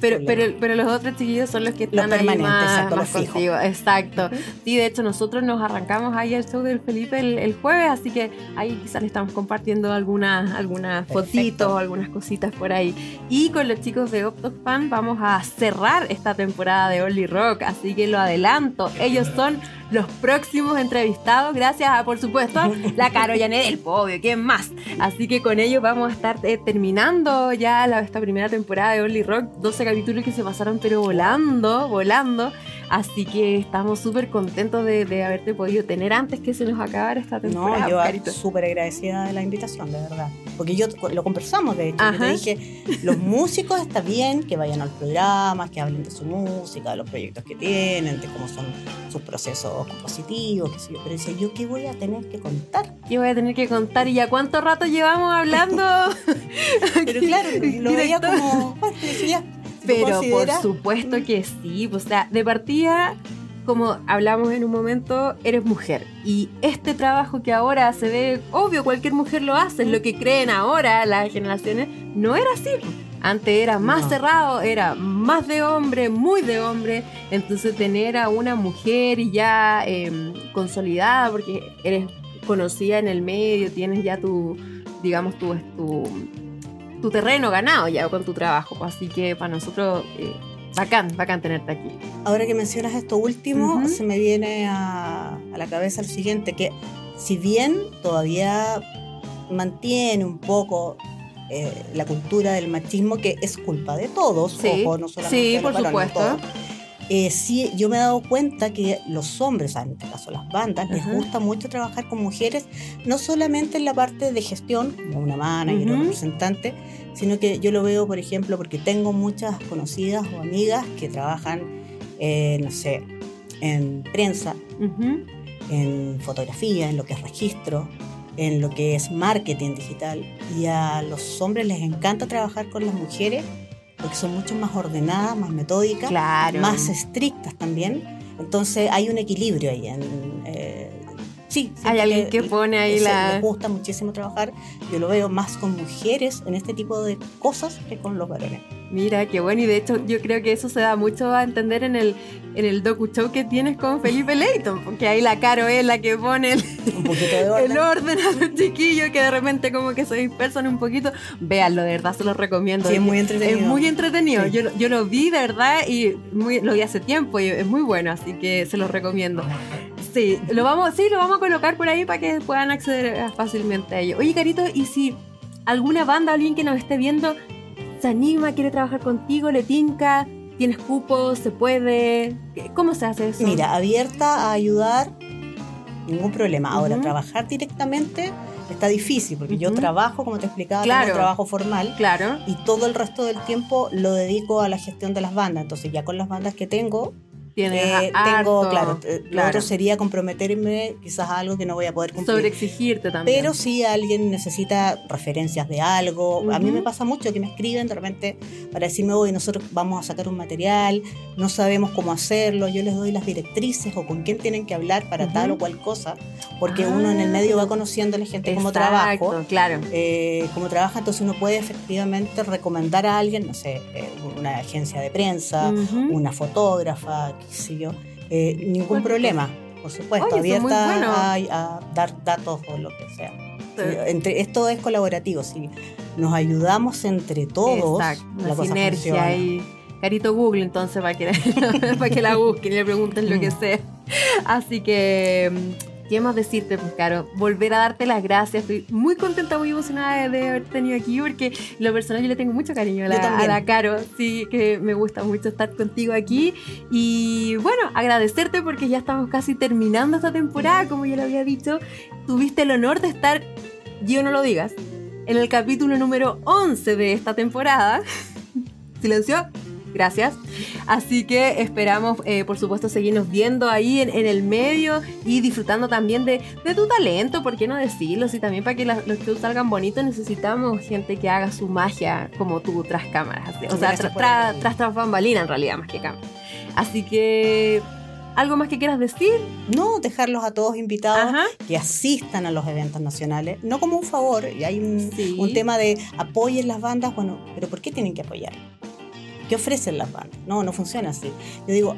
pero, pero, pero, los otros chiquillos son los que están ahí más, más contigo. Exacto. Sí, de hecho, nosotros nos arrancamos ahí al show del Felipe el, jueves, así que ahí quizás le estamos compartiendo algunas, algunas fotitos, algunas cositas por ahí. Y con los chicos de Optofan vamos a cerrar esta temporada de Only Rock, así que lo adelanto. Ellos son los próximos entrevistados, gracias a, por supuesto, la Caro del Podio, ¿quién más? Así que con ellos vamos a estar eh, terminando ya la, esta primera temporada de Only Rock, 12 capítulos que se pasaron pero volando, volando. Así que estamos súper contentos de, haberte podido tener antes que se nos acabara esta temporada. No, yo súper agradecida de la invitación, de verdad. Porque yo lo conversamos, de hecho. Yo te dije, los músicos está bien que vayan a los programas, que hablen de su música, de los proyectos que tienen, de cómo son sus procesos compositivos, qué sé yo. Pero dice, ¿yo qué voy a tener que contar? ¿Qué voy a tener que contar? ¿Y ya cuánto rato llevamos hablando? [laughs] Pero claro, [laughs] lo veía como, bueno, decía, pero por supuesto que sí. O sea, de partida, como hablamos en un momento, eres mujer. Y este trabajo que ahora se ve, obvio, cualquier mujer lo hace, es lo que creen ahora las generaciones, no era así. Antes era más cerrado, era más de hombre, muy de hombre. Entonces tener a una mujer ya em, consolidada, porque eres conocida en el medio, tienes ya tu, digamos, tu, tu tu terreno ganado ya con tu trabajo. Así que para nosotros, eh, bacán, bacán tenerte aquí. Ahora que mencionas esto último, se me viene a, la cabeza lo siguiente, que si bien todavía mantiene un poco eh, la cultura del machismo, que es culpa de todos, ojo, no solamente sí, por supuesto. Eh, sí, yo me he dado cuenta que los hombres, en este caso las bandas, les gusta mucho trabajar con mujeres, no solamente en la parte de gestión, como una manager y representante, sino que yo lo veo, por ejemplo, porque tengo muchas conocidas o amigas que trabajan, eh, no sé, en prensa, en fotografía, en lo que es registro, en lo que es marketing digital, y a los hombres les encanta trabajar con las mujeres porque son mucho más ordenadas, más metódicas, más estrictas también. Entonces hay un equilibrio ahí. En, eh, sí, hay alguien que, pone ahí la... Me gusta muchísimo trabajar. Yo lo veo más con mujeres en este tipo de cosas que con los varones. Mira, qué bueno. Y de hecho, yo creo que eso se da mucho a entender en el, en el docu show que tienes con Felipe Leighton, porque ahí la Caro es la que pone el, [laughs] orden. a los chiquillos que de repente como que se dispersan un poquito. Véanlo, de verdad se los recomiendo. Sí, es muy entretenido. Es muy entretenido. Yo, yo, lo vi de verdad y muy, lo vi hace tiempo y es muy bueno, así que se los recomiendo. Sí, lo vamos, sí, lo vamos a colocar por ahí para que puedan acceder fácilmente a ello. Oye, Carito, ¿y si alguna banda, alguien que nos esté viendo, se anima, quiere trabajar contigo, le tinca, tienes cupos, se puede. ¿Cómo se hace eso? Mira, abierta a ayudar, ningún problema. Ahora, trabajar directamente está difícil, porque yo trabajo, como te explicaba, claro. trabajo formal. Claro. Y todo el resto del tiempo lo dedico a la gestión de las bandas. Entonces, ya con las bandas que tengo, Tienes tengo, claro, lo otro sería comprometerme quizás a algo que no voy a poder cumplir. Sobre exigirte también. Pero si alguien necesita referencias de algo, a mí me pasa mucho que me escriben de repente para decirme, hoy nosotros vamos a sacar un material, no sabemos cómo hacerlo, yo les doy las directrices o con quién tienen que hablar para tal o cual cosa, porque uno en el medio va conociendo a la gente cómo trabaja. Claro. Eh, cómo trabaja, entonces uno puede efectivamente recomendar a alguien, no sé, eh, una agencia de prensa, una fotógrafa, qué sé yo, eh, ningún problema, por supuesto, abierta a, dar datos o lo que sea. Entre, esto es colaborativo, si nos ayudamos entre todos, la sinergia y carito Google entonces para que, [laughs] para que la busquen y le pregunten lo que mm. sea. Así que ¿Qué más decirte, pues, Caro? Volver a darte las gracias. Estoy muy contenta, muy emocionada de, haber tenido aquí porque lo personal yo le tengo mucho cariño a la, Caro. Sí, que me gusta mucho estar contigo aquí. Y bueno, agradecerte porque ya estamos casi terminando esta temporada, como ya lo había dicho. Tuviste el honor de estar, yo no lo digas, en el capítulo número 11 de esta temporada. [laughs] ¿Silencio? Gracias. Así que esperamos, eh, por supuesto, seguirnos viendo ahí en, el medio y disfrutando también de, tu talento, ¿por qué no decirlo? Y también para que los shows salgan bonitos necesitamos gente que haga su magia como tú tras cámaras. O sea, tras tras bambalina en realidad, más que cámara. Así que ¿Algo más que quieras decir? No, dejarlos a todos invitados que asistan a los eventos nacionales, no como un favor, y hay un, un, tema de apoyen las bandas, bueno, pero ¿por qué tienen que apoyar? ¿Qué ofrecen las bandas? No, no funciona así. Yo digo,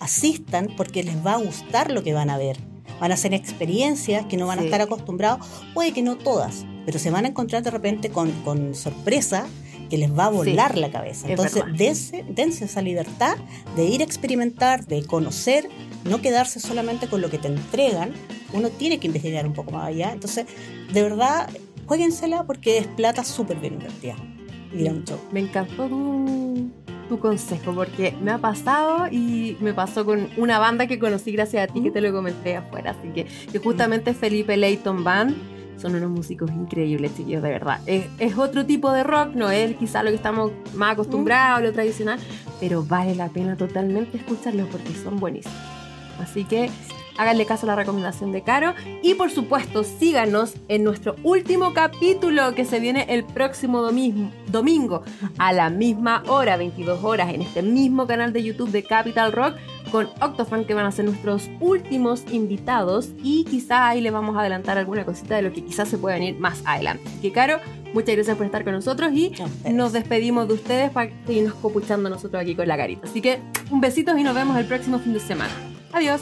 asistan porque les va a gustar lo que van a ver. Van a hacer experiencias que no van a estar acostumbrados, puede que no todas, pero se van a encontrar de repente con, con sorpresa que les va a volar la cabeza. Entonces, dense, dense, esa libertad de ir a experimentar, de conocer, no quedarse solamente con lo que te entregan. Uno tiene que investigar un poco más allá. Entonces, de verdad, jueguensela porque es plata súper bien invertida. Me encantó tu consejo porque me ha pasado y me pasó con una banda que conocí gracias a ti que te lo comenté afuera. Así que, que justamente Felipe Leighton Band son unos músicos increíbles, chicos, de verdad. Es, otro tipo de rock, no es quizá lo que estamos más acostumbrados, lo tradicional, pero vale la pena totalmente escucharlos porque son buenísimos. Así que háganle caso a la recomendación de Caro y por supuesto síganos en nuestro último capítulo que se viene el próximo domingo, domingo a la misma hora, 22 horas, en este mismo canal de YouTube de Capital Rock con Octofan que van a ser nuestros últimos invitados y quizá ahí le vamos a adelantar alguna cosita de lo que quizás se pueda venir más adelante. Que Caro, muchas gracias por estar con nosotros y nos despedimos de ustedes para seguirnos copuchando nosotros aquí con la carita. Así que un besito y nos vemos el próximo fin de semana. Adiós.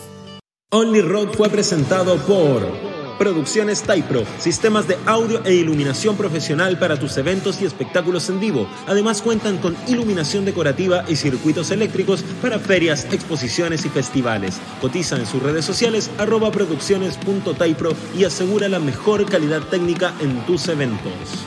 Only Rock fue presentado por Producciones Typro, sistemas de audio e iluminación profesional para tus eventos y espectáculos en vivo. Además cuentan con iluminación decorativa y circuitos eléctricos para ferias, exposiciones y festivales. Cotiza en sus redes sociales arroba producciones.typro y asegura la mejor calidad técnica en tus eventos.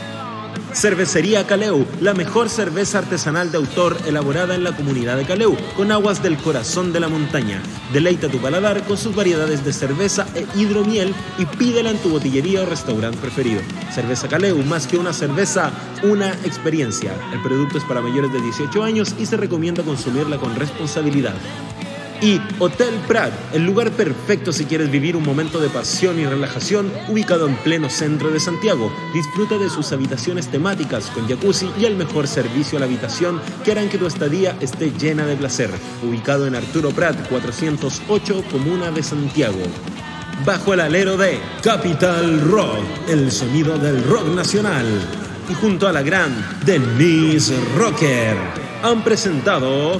Cervecería Caleu, la mejor cerveza artesanal de autor elaborada en la comunidad de Caleu, con aguas del corazón de la montaña. Deleita tu paladar con sus variedades de cerveza e hidromiel y pídela en tu botillería o restaurante preferido. Cerveza Caleu, más que una cerveza, una experiencia. El producto es para mayores de 18 años y se recomienda consumirla con responsabilidad y Hotel Prat, el lugar perfecto si quieres vivir un momento de pasión y relajación, ubicado en pleno centro de Santiago. Disfruta de sus habitaciones temáticas con jacuzzi y el mejor servicio a la habitación que harán que tu estadía esté llena de placer. Ubicado en Arturo Prat 408, Comuna de Santiago. Bajo el alero de Capital Rock, el sonido del rock nacional. Y junto a la gran Denise Rocker, han presentado